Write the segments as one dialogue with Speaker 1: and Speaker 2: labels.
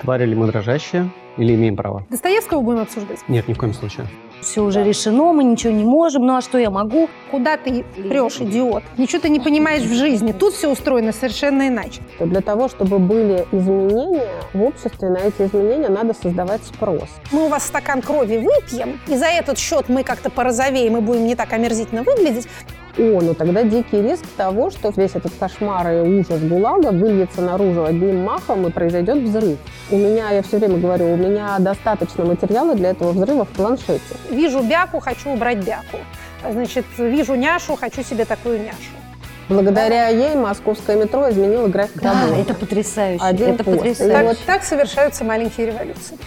Speaker 1: Твари ли мы дрожащие или имеем право?
Speaker 2: Достоевского будем обсуждать?
Speaker 1: Нет, ни в коем случае.
Speaker 3: Все уже решено, мы ничего не можем, ну а что я могу?
Speaker 2: Куда ты прешь, идиот? Ничего ты не понимаешь в жизни. Тут все устроено совершенно иначе.
Speaker 4: Для того, чтобы были изменения в обществе, на эти изменения надо создавать спрос.
Speaker 2: Мы у вас стакан крови выпьем, и за этот счет мы как-то порозовеем и будем не так омерзительно выглядеть.
Speaker 4: О, ну тогда дикий риск того, что весь этот кошмар и ужас ГУЛАГа выльется наружу одним махом и произойдет взрыв. У меня, я все время говорю, у меня достаточно материала для этого взрыва в планшете.
Speaker 2: Вижу бяку, хочу убрать бяку. Значит, вижу няшу, хочу себе такую няшу.
Speaker 4: Благодаря ей московское метро изменило график
Speaker 3: Да,
Speaker 4: работы.
Speaker 3: это потрясающе.
Speaker 4: Один
Speaker 3: это
Speaker 4: пост.
Speaker 3: потрясающе.
Speaker 2: Так,
Speaker 4: вот-
Speaker 2: так совершаются маленькие революции.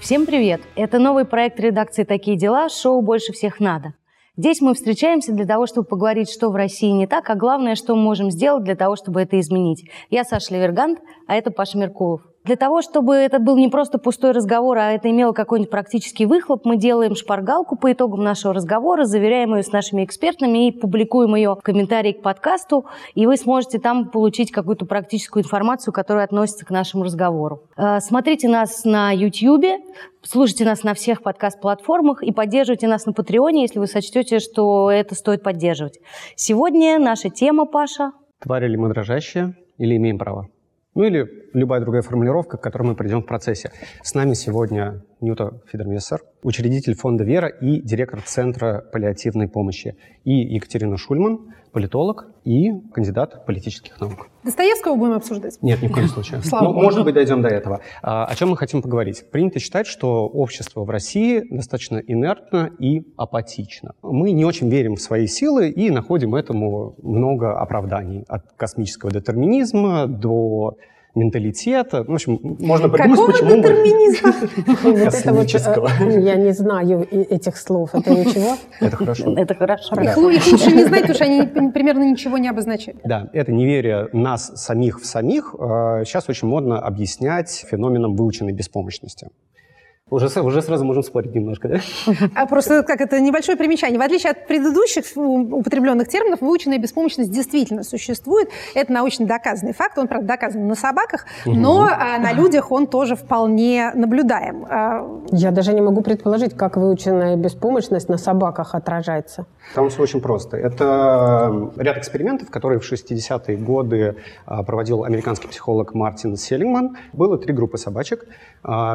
Speaker 3: Всем привет! Это новый проект редакции «Такие дела» шоу «Больше всех надо». Здесь мы встречаемся для того, чтобы поговорить, что в России не так, а главное, что мы можем сделать для того, чтобы это изменить. Я Саша Левергант, а это Паша Меркулов. Для того, чтобы это был не просто пустой разговор, а это имело какой-нибудь практический выхлоп, мы делаем шпаргалку по итогам нашего разговора, заверяем ее с нашими экспертами и публикуем ее в комментарии к подкасту, и вы сможете там получить какую-то практическую информацию, которая относится к нашему разговору. Э, Смотрите нас на YouTube, слушайте нас на всех подкаст-платформах и поддерживайте нас на Патреоне, если вы сочтете, что это стоит поддерживать. Сегодня наша тема, Паша,
Speaker 1: Твари ли мы дрожащие или имеем право? Ну или любая другая формулировка, к которой мы придем в процессе. С нами сегодня Нюта Фидермессер, учредитель фонда «Вера» и директор Центра паллиативной помощи. И Екатерина Шульман, политолог и кандидат политических наук.
Speaker 2: Достоевского будем обсуждать?
Speaker 1: Нет, ни в коем случае.
Speaker 2: Слава
Speaker 1: Ну,
Speaker 2: богу.
Speaker 1: может быть, дойдем до этого. А, О чем мы хотим поговорить? Принято считать, что общество в России достаточно инертно и апатично. Мы не очень верим в свои силы и находим этому много оправданий. От космического детерминизма до менталитета. В общем, можно придумать,
Speaker 2: Какого
Speaker 1: почему мы...
Speaker 4: вот,
Speaker 1: Космического.
Speaker 4: э, я не знаю этих слов. Это ничего?
Speaker 1: Это хорошо.
Speaker 3: это хорошо.
Speaker 2: Их лу- их лучше не знать, потому что они примерно ничего не обозначают.
Speaker 1: Да, это неверие нас самих в самих. э, Сейчас очень модно объяснять феноменом выученной беспомощности. Уже, уже сразу можем спорить немножко, да?
Speaker 2: А просто как это небольшое примечание. В отличие от предыдущих у- употребленных терминов, выученная беспомощность действительно существует. Это научно доказанный факт. Он, правда, доказан на собаках, но а, на людях он тоже вполне наблюдаем. А,
Speaker 4: Я даже не могу предположить, как выученная беспомощность на собаках отражается.
Speaker 1: Там все очень просто. Это ряд экспериментов, которые в 60-е годы а, проводил американский психолог Мартин Селлингман. Было три группы собачек.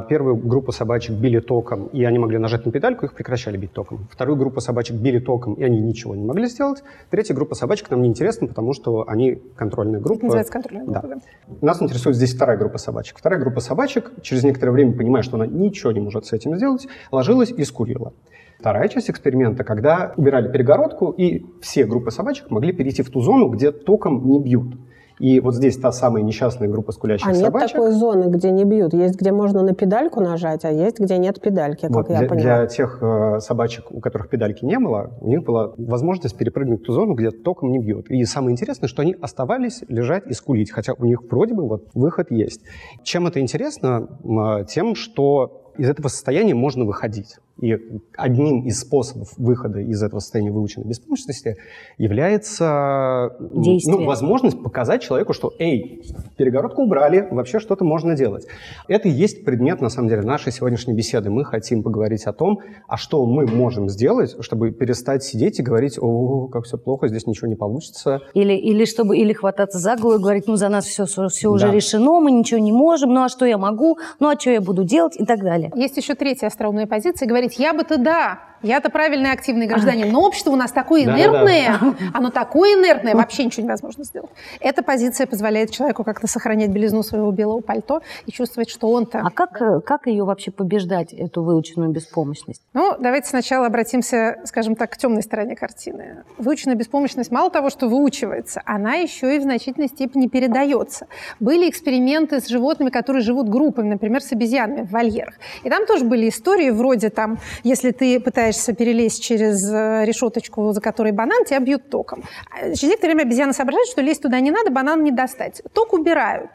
Speaker 1: Первую группу собачек били током, и они могли нажать на педальку, их прекращали бить током. Вторую группу собачек били током, и они ничего не могли сделать. Третья группа собачек нам не интересна, потому что они контрольная группа.
Speaker 2: называется контрольная
Speaker 1: Да.
Speaker 2: группа. да.
Speaker 1: Нас интересует здесь вторая группа собачек. Вторая группа собачек, через некоторое время, понимая, что она ничего не может с этим сделать, ложилась и скурила. Вторая часть эксперимента, когда убирали перегородку, и все группы собачек могли перейти в ту зону, где током не бьют. И вот здесь та самая несчастная группа скулящих
Speaker 4: А нет
Speaker 1: собачек.
Speaker 4: такой зоны, где не бьют. Есть, где можно на педальку нажать, а есть, где нет педальки, как
Speaker 1: Вот
Speaker 4: я
Speaker 1: для,
Speaker 4: поняла.
Speaker 1: для тех э, собачек, у которых педальки не было, у них была возможность перепрыгнуть в ту зону, где током не бьют. И самое интересное, что они оставались лежать и скулить, хотя у них вроде бы вот выход есть. Чем это интересно? Э, Тем, что из этого состояния можно выходить. И одним из способов выхода из этого состояния выученной беспомощности является
Speaker 3: Действие.
Speaker 1: ну, возможность показать человеку, что «Эй, перегородку убрали, вообще что-то можно делать». Это и есть предмет, на самом деле, нашей сегодняшней беседы. Мы хотим поговорить о том, а что мы можем сделать, чтобы перестать сидеть и говорить «О, как все плохо, здесь ничего не получится».
Speaker 3: Или, или чтобы или хвататься за голову и говорить, ну за нас все, все, уже
Speaker 1: Да.
Speaker 3: решено, мы ничего не можем, ну а что я могу, ну а что я буду делать и так далее.
Speaker 2: Есть еще третья остроумная позиция, говорить, я бы-то да, я-то правильный активный гражданин, но общество у нас такое инертное, оно такое инертное, вообще ничего невозможно сделать. Эта позиция позволяет человеку как-то сохранять белизну своего белого пальто и чувствовать, что он-то...
Speaker 3: А как, э, как ее вообще побеждать, эту выученную беспомощность?
Speaker 2: Ну, давайте сначала обратимся, скажем так, к темной стороне картины. Выученная беспомощность мало того, что выучивается, она еще и в значительной степени передается. Были эксперименты с животными, которые живут группами, например, с обезьянами в вольерах. И там тоже были истории вроде там, если ты пытаешься перелезть через э, решеточку, за которой банан, тебя бьют током. Через некоторое время обезьяны соображают, что лезть туда не надо, банан не достать. Ток убирают.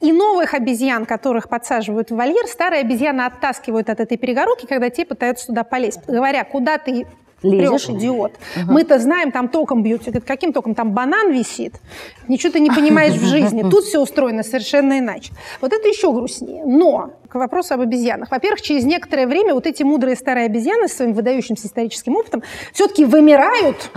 Speaker 2: И новых обезьян, которых подсаживают в вольер, старые обезьяны оттаскивают от этой перегородки, когда те пытаются туда полезть, говоря, куда ты Лезешь, идиот. Угу. Мы-то знаем, там током бьют. Говорит, каким током? Там банан висит. Ничего ты не понимаешь в жизни. Тут все устроено совершенно иначе. Вот это еще грустнее. Но к вопросу об обезьянах. Во-первых, через некоторое время вот эти мудрые старые обезьяны с своим выдающимся историческим опытом все-таки вымирают,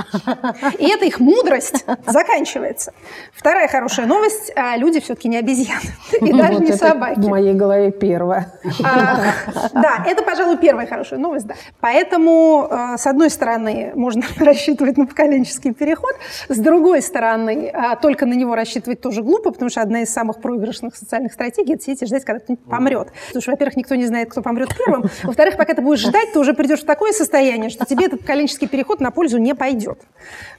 Speaker 2: и эта их мудрость заканчивается. Вторая хорошая новость. А люди все-таки не обезьяны, и даже вот не собаки.
Speaker 4: в моей голове первая.
Speaker 2: А, да, это, пожалуй, первая хорошая новость. Да. Поэтому, а, с одной стороны, можно рассчитывать на поколенческий переход, с другой стороны, а, только на него рассчитывать тоже глупо, потому что одна из самых проигрышных социальных стратегий – это сидеть и ждать, когда кто-нибудь помрет. Потому что, во-первых, никто не знает, кто помрет первым. Во-вторых, пока ты будешь ждать, ты уже придешь в такое состояние, что тебе этот коленческий переход на пользу не пойдет.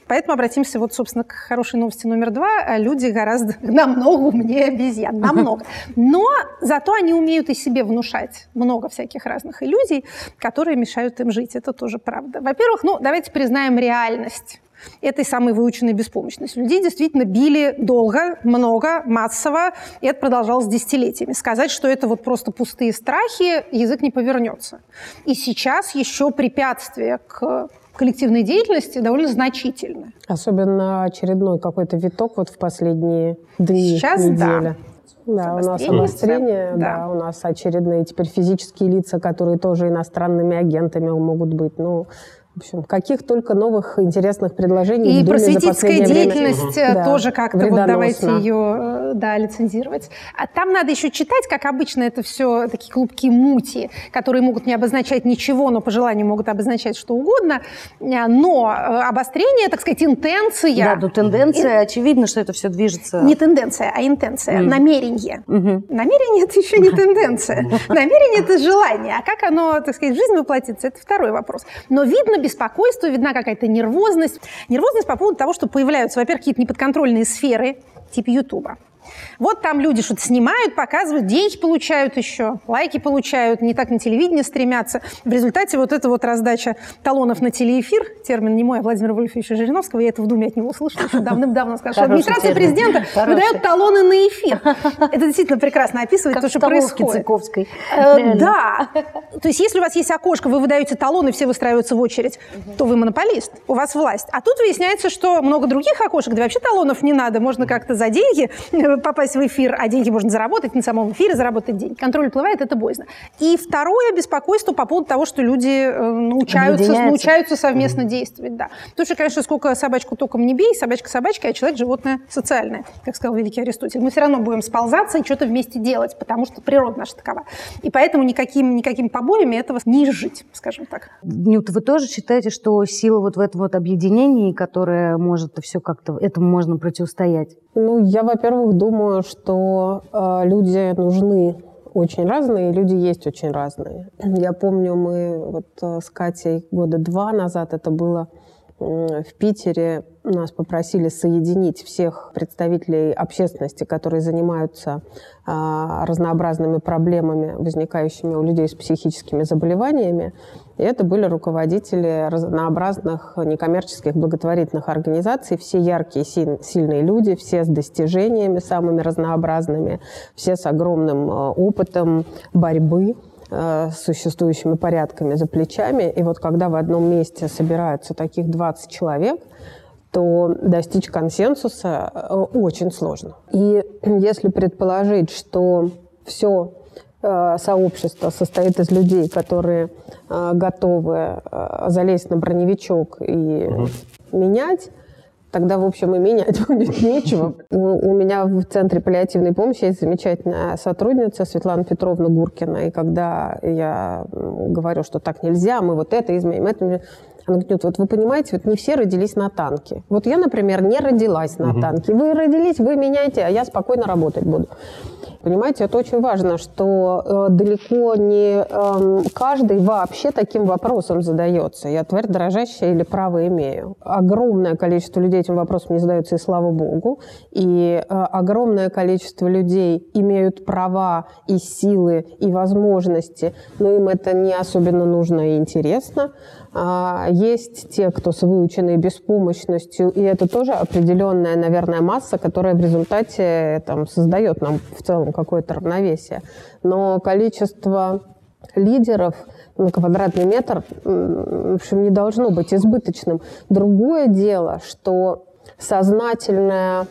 Speaker 2: Поэтому обратимся вот, собственно, к хорошей новости номер два. Люди гораздо намного умнее обезьян. Намного. Но зато они умеют и себе внушать много всяких разных иллюзий, которые мешают им жить. Это тоже правда. Во-первых, ну, давайте признаем реальность этой самой выученной беспомощности. Людей действительно били долго, много, массово, и это продолжалось десятилетиями. Сказать, что это вот просто пустые страхи, язык не повернется. И сейчас еще препятствия к коллективной деятельности довольно значительны.
Speaker 4: Особенно очередной какой-то виток вот в последние дни,
Speaker 2: Сейчас,
Speaker 4: недели. Да. Да, у нас обострение, да. да, у нас очередные теперь физические лица, которые тоже иностранными агентами могут быть. Ну, в общем, каких только новых интересных предложений.
Speaker 2: И просветительская деятельность время. Э, тоже как-то вот давайте ее э, да, лицензировать. А там надо еще читать, как обычно, это все такие клубки мути, которые могут не обозначать ничего, но по желанию могут обозначать что угодно. Э, но обострение, так сказать, интенция.
Speaker 3: Да, но тенденция, и... очевидно, что это все движется.
Speaker 2: Не тенденция, а интенция, mm. намерение. Mm-hmm. Намерение – это еще не тенденция. Намерение – это желание. А как оно, так сказать, в жизнь воплотится, это второй вопрос. Но видно беспокойство, видна какая-то нервозность. Нервозность по поводу того, что появляются, во-первых, какие-то неподконтрольные сферы, типа Ютуба. Вот там люди что-то снимают, показывают, деньги получают еще, лайки получают, не так на телевидение стремятся. В результате вот эта вот раздача талонов на телеэфир, термин не мой, а Владимира Вольфовича Жириновского, я это в Думе от него услышала еще давным-давно, сказал, что администрация президента выдает талоны на эфир. Это действительно прекрасно описывает то, что происходит. Э, да. То есть если у вас есть окошко, вы выдаете талоны, все выстраиваются в очередь, то вы монополист, у вас власть. А тут выясняется, что много других окошек, где вообще талонов не надо, можно как-то за деньги попасть в эфир, а деньги можно заработать, на самом эфире заработать деньги. Контроль уплывает, это боязно. И второе беспокойство по поводу того, что люди э, научаются, научаются совместно mm-hmm. действовать. Да. Потому что, конечно, сколько собачку током не бей, собачка собачка, а человек животное социальное, как сказал великий Аристотель. Мы все равно будем сползаться и что-то вместе делать, потому что природа наша такова. И поэтому никаким, никаким побоями этого не жить, скажем так.
Speaker 3: Нют, вы тоже считаете, что сила вот в этом вот объединении, которое может все как-то, этому можно противостоять?
Speaker 4: Ну, я, во-первых, думаю, что э, люди нужны очень разные, люди есть очень разные. Я помню, мы вот э, с Катей года два назад это было в Питере нас попросили соединить всех представителей общественности, которые занимаются а, разнообразными проблемами, возникающими у людей с психическими заболеваниями. И это были руководители разнообразных некоммерческих благотворительных организаций, все яркие, сильные люди, все с достижениями самыми разнообразными, все с огромным а, опытом борьбы Э, с существующими порядками за плечами. И вот когда в одном месте собираются таких 20 человек, то достичь консенсуса э, очень сложно. И если предположить, что все э, сообщество состоит из людей, которые готовы залезть на броневичок и угу. менять, тогда, в общем, и менять будет нечего. У меня в Центре паллиативной помощи есть замечательная сотрудница Светлана Петровна Гуркина. И когда я говорю, что так нельзя, мы вот это изменим, это она говорит, вот вы понимаете, вот не все родились на танке. Вот я, например, не родилась на угу. танке. Вы родились, вы меняете, а я спокойно работать буду. Понимаете, это очень важно, что э, далеко не э, каждый вообще таким вопросом задается. Я тварь дрожащая или право имею. Огромное количество людей этим вопросом не задается, и слава богу. И э, огромное количество людей имеют права и силы, и возможности, но им это не особенно нужно и интересно. А, есть те, кто с выученной беспомощностью, и это тоже определенная, наверное, масса, которая в результате там, создает нам в целом какое-то равновесие. Но количество лидеров на квадратный метр, в общем, не должно быть избыточным. Другое дело, что сознательная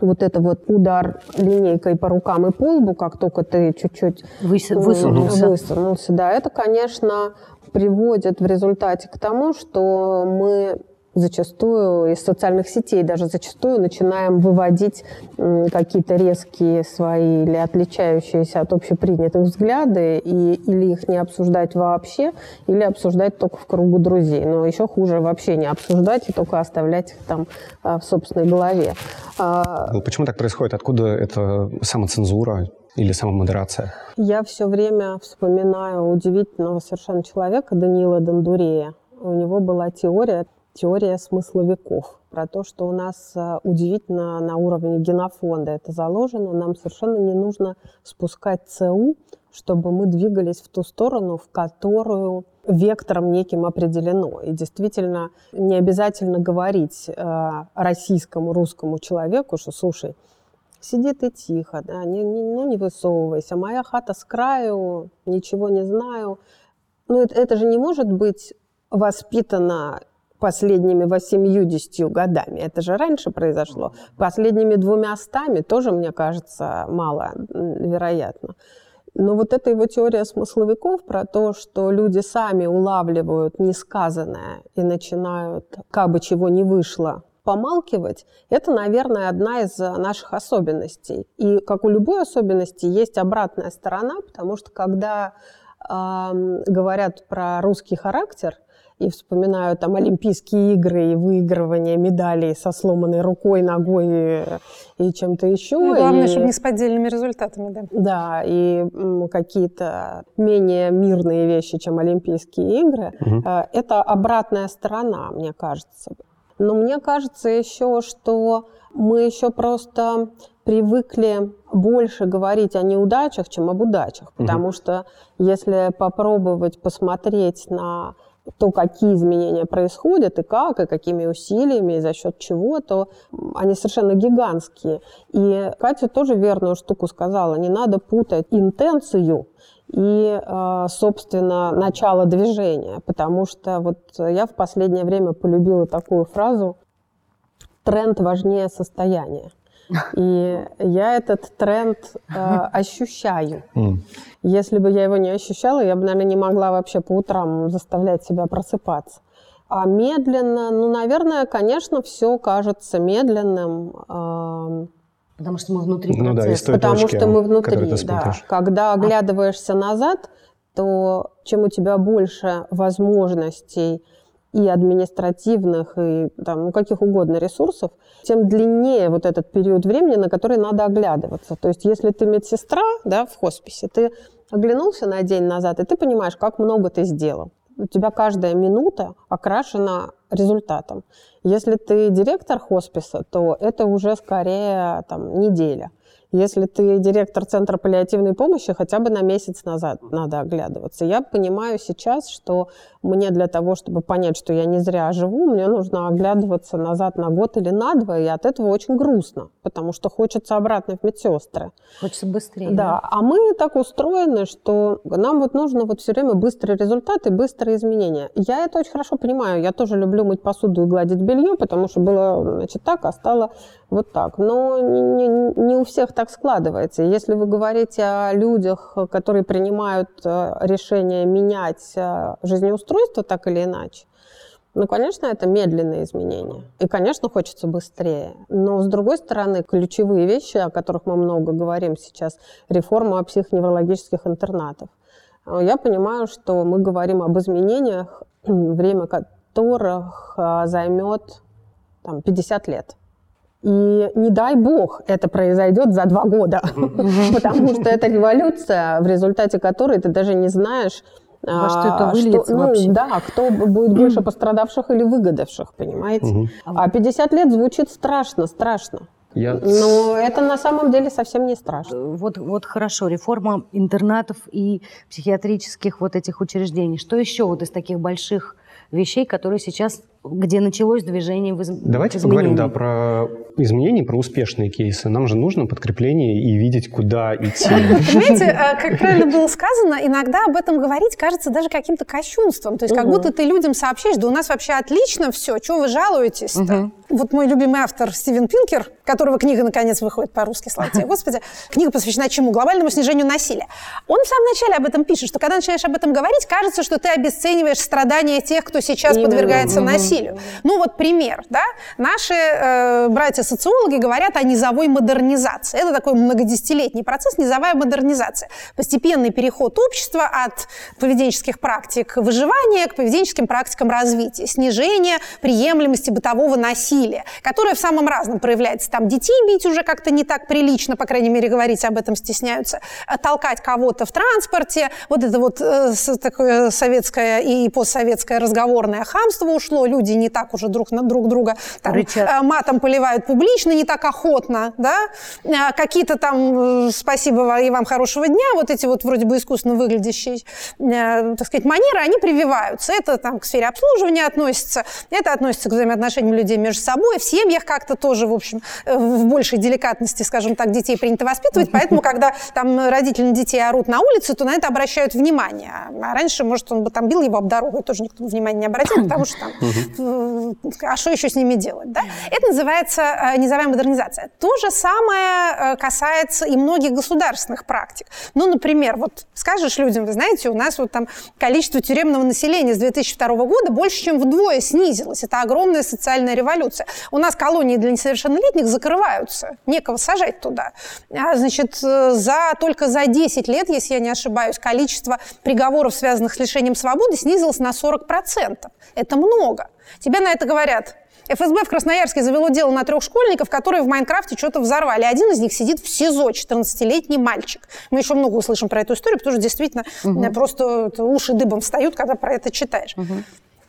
Speaker 4: вот это вот удар линейкой по рукам и по лбу, как только ты чуть-чуть
Speaker 3: высунулся.
Speaker 4: высунулся, да, это, конечно, приводит в результате к тому, что мы зачастую из социальных сетей даже зачастую начинаем выводить какие-то резкие свои или отличающиеся от общепринятых взгляды и или их не обсуждать вообще, или обсуждать только в кругу друзей. Но еще хуже вообще не обсуждать и только оставлять их там а, в собственной голове.
Speaker 1: А, ну, почему так происходит? Откуда это самоцензура? Или самомодерация?
Speaker 4: Я все время вспоминаю удивительного совершенно человека Даниила Дондурея. У него была теория теория смысловиков, про то, что у нас э, удивительно на уровне генофонда это заложено. Нам совершенно не нужно спускать ЦУ, чтобы мы двигались в ту сторону, в которую вектором неким определено. И действительно не обязательно говорить э, российскому, русскому человеку, что, слушай, сиди ты тихо, да, не, не, ну не высовывайся, моя хата с краю, ничего не знаю. Ну это, это же не может быть воспитано последними 80 годами. Это же раньше произошло. Последними двумя стами тоже, мне кажется, мало вероятно. Но вот эта его теория смысловиков про то, что люди сами улавливают несказанное и начинают, как бы чего не вышло, помалкивать, это, наверное, одна из наших особенностей. И как у любой особенности есть обратная сторона, потому что когда э, говорят про русский характер – и вспоминаю там Олимпийские игры и выигрывание медалей со сломанной рукой, ногой и, и чем-то еще.
Speaker 2: Ну, главное,
Speaker 4: и,
Speaker 2: чтобы не с поддельными результатами, да.
Speaker 4: Да, и какие-то менее мирные вещи, чем Олимпийские игры. Угу. Это обратная сторона, мне кажется. Но мне кажется еще, что мы еще просто привыкли больше говорить о неудачах, чем об удачах. Потому угу. что если попробовать посмотреть на то, какие изменения происходят и как, и какими усилиями, и за счет чего, то они совершенно гигантские. И Катя тоже верную штуку сказала, не надо путать интенцию и, э, собственно, начало движения, потому что вот я в последнее время полюбила такую фразу «тренд важнее состояния». И я этот тренд э, ощущаю. Если бы я его не ощущала, я бы, наверное, не могла вообще по утрам заставлять себя просыпаться. А медленно, ну, наверное, конечно, все кажется медленным. Э,
Speaker 3: Потому что мы внутри
Speaker 1: процесса. Ну да, из той
Speaker 4: Потому
Speaker 1: точки,
Speaker 4: что мы внутри, да. Когда оглядываешься назад, то чем у тебя больше возможностей и административных, и там, ну, каких угодно ресурсов, тем длиннее вот этот период времени, на который надо оглядываться. То есть если ты медсестра да, в хосписе, ты оглянулся на день назад, и ты понимаешь, как много ты сделал. У тебя каждая минута окрашена результатом. Если ты директор хосписа, то это уже скорее там, неделя. Если ты директор Центра паллиативной помощи, хотя бы на месяц назад надо оглядываться. Я понимаю сейчас, что мне для того, чтобы понять, что я не зря живу, мне нужно оглядываться назад на год или на два, и от этого очень грустно, потому что хочется обратно в медсестры.
Speaker 3: Хочется быстрее.
Speaker 4: Да, да? а мы так устроены, что нам вот нужно вот все время быстрые результаты, быстрые изменения. Я это очень хорошо понимаю. Я тоже люблю мыть посуду и гладить белье, потому что было, значит, так, а стало вот так. Но не, не, не у всех так складывается. Если вы говорите о людях, которые принимают э, решение менять э, жизнеустройство так или иначе, ну, конечно, это медленные изменения. И, конечно, хочется быстрее. Но, с другой стороны, ключевые вещи, о которых мы много говорим сейчас, реформа психоневрологических интернатов. Э, я понимаю, что мы говорим об изменениях, время которых займет там, 50 лет. И не дай бог это произойдет за два года, потому что это революция, в результате которой ты даже не знаешь,
Speaker 3: во что это а, выльется что, ну, вообще?
Speaker 4: Да, кто будет больше пострадавших или выгодавших, понимаете? А 50 лет звучит страшно, страшно. Я... Но это на самом деле совсем не страшно.
Speaker 3: Вот, вот хорошо, реформа интернатов и психиатрических вот этих учреждений. Что еще вот из таких больших вещей, которые сейчас где началось движение в из...
Speaker 1: Давайте поговорим, да, про изменений, про успешные кейсы. Нам же нужно подкрепление и видеть, куда идти.
Speaker 2: Понимаете, э, как правильно было сказано, иногда об этом говорить кажется даже каким-то кощунством. То есть как будто ты людям сообщаешь, да у нас вообще отлично все, чего вы жалуетесь-то? Вот мой любимый автор Стивен Пинкер, которого книга наконец выходит по-русски, слава тебе, Господи, книга посвящена чему? Глобальному снижению насилия. Он в самом начале об этом пишет, что когда начинаешь об этом говорить, кажется, что ты обесцениваешь страдания тех, кто сейчас Именно. подвергается угу. насилию. Ну вот пример, да? Наши э, братья-социологи говорят о низовой модернизации. Это такой многодесятилетний процесс, низовая модернизация. Постепенный переход общества от поведенческих практик выживания к поведенческим практикам развития, снижение приемлемости бытового насилия насилие, которое в самом разном проявляется. Там детей бить уже как-то не так прилично, по крайней мере, говорить об этом стесняются, э, толкать кого-то в транспорте, вот это вот э, такое советское и постсоветское разговорное хамство ушло, люди не так уже друг на друг друга там, э, матом поливают публично, не так охотно, да, э, какие-то там, э, спасибо и вам хорошего дня, вот эти вот вроде бы искусственно выглядящие, э, так сказать, манеры, они прививаются. Это там к сфере обслуживания относится, это относится к взаимоотношениям людей между собой. В семьях как-то тоже, в общем, э, в большей деликатности, скажем так, детей принято воспитывать. Поэтому, когда там родители на детей орут на улице, то на это обращают внимание. А раньше, может, он бы там бил его об дорогу, тоже никто внимания не обратил, потому что там, а что еще с ними делать, да? Это называется э, низовая модернизация. То же самое э, касается и многих государственных практик. Ну, например, вот скажешь людям, вы знаете, у нас вот там количество тюремного населения с 2002 года больше, чем вдвое снизилось. Это огромная социальная революция ситуация. У нас колонии для несовершеннолетних закрываются, некого сажать туда. А, значит, э, за, только за 10 лет, если я не ошибаюсь, количество приговоров, связанных с лишением свободы, снизилось на 40%. Это много. Тебе на это говорят, ФСБ в Красноярске завело дело на трех школьников, которые в Майнкрафте что-то взорвали. Один из них сидит в СИЗО, 14-летний мальчик. Мы еще много услышим про эту историю, потому что действительно угу. просто уши дыбом встают, когда про это читаешь. Угу.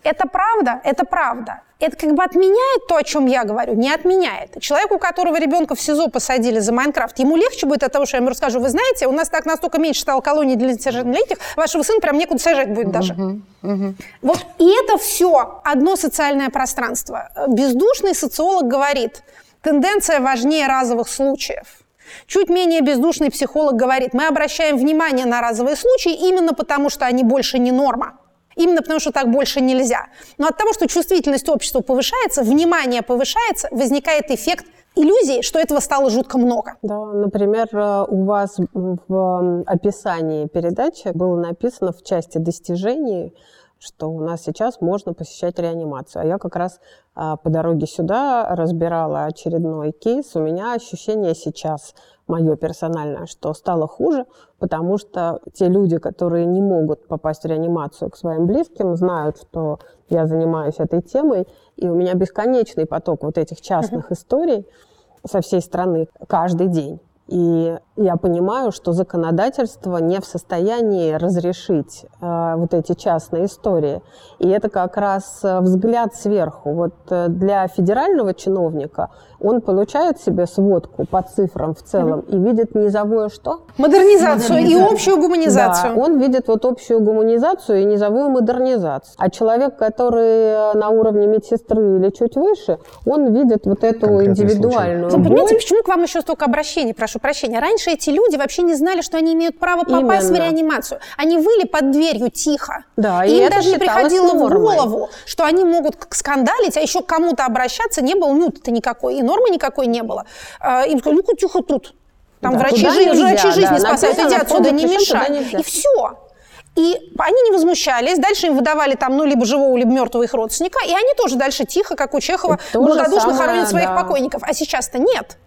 Speaker 2: Это правда? Это правда. Это как бы отменяет то, о чем я говорю? Не отменяет. Человеку, у которого ребенка в СИЗО посадили за Майнкрафт, ему легче будет от того, что я ему расскажу. Вы знаете, у нас так настолько меньше стало колоний для несовершеннолетних, вашего сына прям некуда сажать будет даже. Uh-huh, uh-huh. Вот и это все одно социальное пространство. Бездушный социолог говорит, тенденция важнее разовых случаев. Чуть менее бездушный психолог говорит, мы обращаем внимание на разовые случаи именно потому, что они больше не норма. Именно потому, что так больше нельзя. Но от того, что чувствительность общества повышается, внимание повышается, возникает эффект иллюзии, что этого стало жутко много.
Speaker 4: Да, например, э, у вас в описании передачи было написано в части достижений, что у нас сейчас можно посещать реанимацию. А я как раз а, по дороге сюда разбирала очередной кейс. У меня ощущение сейчас мое персональное, что стало хуже, потому что те люди, которые не могут попасть в реанимацию к своим близким, знают, что я занимаюсь этой темой, и у меня бесконечный поток вот этих частных историй со всей страны каждый день. И я понимаю, что законодательство не в состоянии разрешить э, вот эти частные истории. И это как раз э, взгляд сверху. Вот э, для федерального чиновника он получает себе сводку по цифрам в целом mm-hmm. и видит низовую что?
Speaker 2: Модернизацию, модернизацию и общую гуманизацию.
Speaker 4: Да, он видит вот общую гуманизацию и низовую модернизацию. А человек, который на уровне медсестры или чуть выше, он видит вот эту индивидуальную
Speaker 2: Вы понимаете, почему к вам еще столько обращений, прошу прощения? Раньше эти люди вообще не знали, что они имеют право попасть Именно. в реанимацию. Они выли под дверью тихо. Да, и, и им даже не приходило нормой. в голову, что они могут скандалить, а еще к кому-то обращаться не было нюта-то никакой, и нормы никакой не было. А, им сказали, ну-ка, тихо тут. Там да, врачи, жи- нельзя, врачи жизни да, спасают, иди отсюда, не мешай. И все. И они не возмущались, дальше им выдавали там, ну, либо живого, либо мертвого их родственника, и они тоже дальше тихо, как у Чехова, благодушно хоронят своих да. покойников. А сейчас-то нет.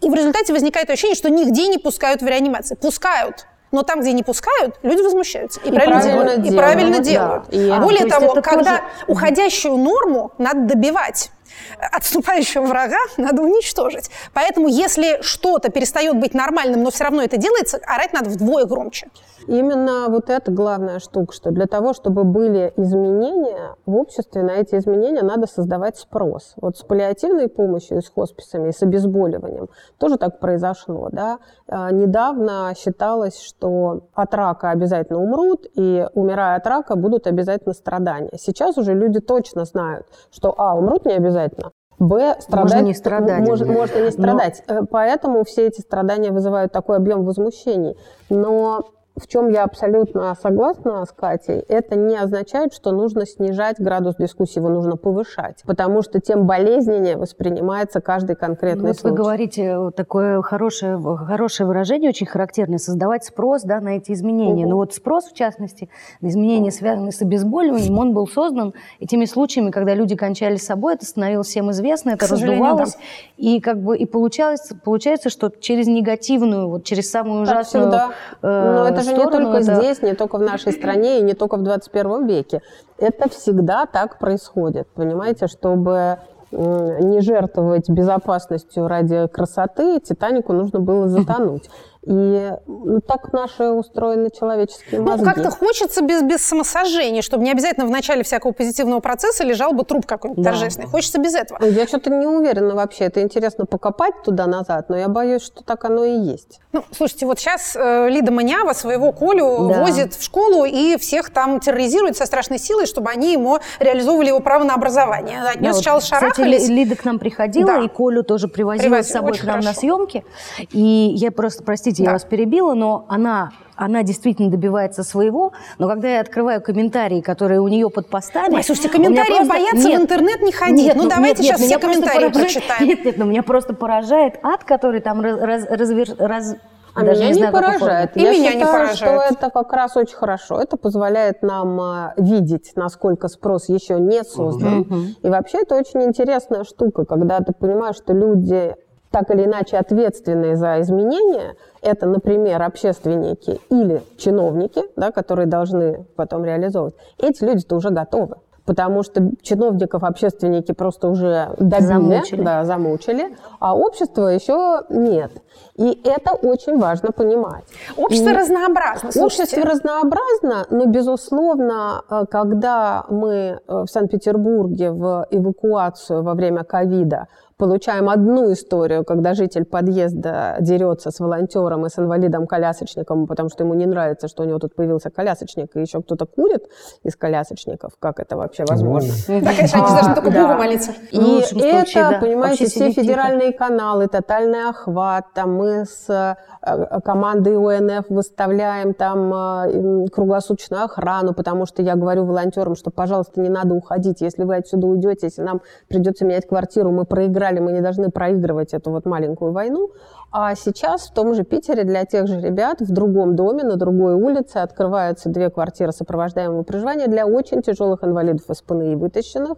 Speaker 2: И в результате возникает ощущение, что нигде не пускают в реанимации. Пускают. Но там, где не пускают, люди возмущаются. И, и правильно, правильно делают. И правильно делают. Да. И, а Более того, когда тоже... уходящую норму надо добивать. Отступающего врага надо уничтожить. Поэтому если что-то перестает быть нормальным, но все равно это делается, орать надо вдвое громче.
Speaker 4: Именно вот это главная штука, что для того, чтобы были изменения в обществе, на эти изменения надо создавать спрос. Вот с паллиативной помощью, с хосписами, с обезболиванием тоже так произошло. Да? А, недавно считалось, что от рака обязательно умрут, и умирая от рака будут обязательно страдания. Сейчас уже люди точно знают, что а, умрут не обязательно, Б, страдать,
Speaker 3: можно не страдать.
Speaker 4: Может, можно не страдать. Но... Э, поэтому все эти страдания вызывают такой объем возмущений. Но в чем я абсолютно согласна с Катей, это не означает, что нужно снижать градус дискуссии, его нужно повышать, потому что тем болезненнее воспринимается каждый конкретный
Speaker 3: вот
Speaker 4: случай.
Speaker 3: Вы говорите такое хорошее, хорошее выражение, очень характерное, создавать спрос да, на эти изменения. Угу. Но вот спрос, в частности, на изменения, связанные с обезболиванием, он был создан этими случаями, когда люди кончали с собой, это становилось всем известно, это раздувалось, да. и как бы и получалось, получается, что через негативную, вот через самую ужасную...
Speaker 4: Так всегда. Э, Но это же не только это... здесь, не только в нашей стране и не только в 21 веке. Это всегда так происходит, понимаете, чтобы не жертвовать безопасностью ради красоты, Титанику нужно было затонуть. И ну, так наши устроены человеческие мозги.
Speaker 2: Ну, как-то хочется без, без самосожжения, чтобы не обязательно в начале всякого позитивного процесса лежал бы труп какой-нибудь да. торжественный. Хочется без этого.
Speaker 4: Я что-то не уверена вообще. Это интересно покопать туда-назад, но я боюсь, что так оно и есть.
Speaker 2: Ну, слушайте, вот сейчас э, Лида Манява своего Колю да. возит в школу и всех там терроризирует со страшной силой, чтобы они ему реализовывали его право на образование. От него да, сначала вот, шарахались.
Speaker 3: Кстати, Лида к нам приходила, да. и Колю тоже привозила Привозила, с собой к нам хорошо. на съемки. И я просто, простите, простите, да. я вас перебила, но она она действительно добивается своего, но когда я открываю комментарии, которые у нее под постами...
Speaker 2: Ой, слушайте, комментарии просто... боятся нет, в интернет не ходить. Нет, ну, ну давайте нет, сейчас нет, все комментарии поражает... прочитаем.
Speaker 3: Нет, нет, но меня просто поражает ад, который там раз, раз, развер... раз...
Speaker 4: А Даже меня не, знаю, поражает. И Я меня считаю, не поражает. что это как раз очень хорошо. Это позволяет нам а, видеть, насколько спрос еще не создан. Угу. И вообще это очень интересная штука, когда ты понимаешь, что люди так или иначе ответственные за изменения, это, например, общественники или чиновники, да, которые должны потом реализовывать, эти люди-то уже готовы. Потому что чиновников общественники просто уже добили, замучили. Да, замучили, а общество еще нет. И это очень важно понимать.
Speaker 2: Общество и разнообразно.
Speaker 4: Слушайте. Общество разнообразно, но, безусловно, э, когда мы э, в Санкт-Петербурге в эвакуацию во время ковида получаем одну историю, когда житель подъезда дерется с волонтером и с инвалидом-колясочником, потому что ему не нравится, что у него тут появился колясочник, и еще кто-то курит из колясочников. Как это вообще возможно?
Speaker 2: Конечно, они должны только Богу молиться.
Speaker 4: И это, понимаете, все федеральные каналы, тотальный охват, там мы с Э, командой УНФ выставляем там э, круглосуточную охрану, потому что я говорю волонтерам, что, пожалуйста, не надо уходить. Если вы отсюда уйдете, если нам придется менять квартиру, мы проиграли, мы не должны проигрывать эту вот маленькую войну. А сейчас в том же Питере для тех же ребят в другом доме, на другой улице открываются две квартиры сопровождаемого проживания для очень тяжелых инвалидов из ПНИ вытащенных.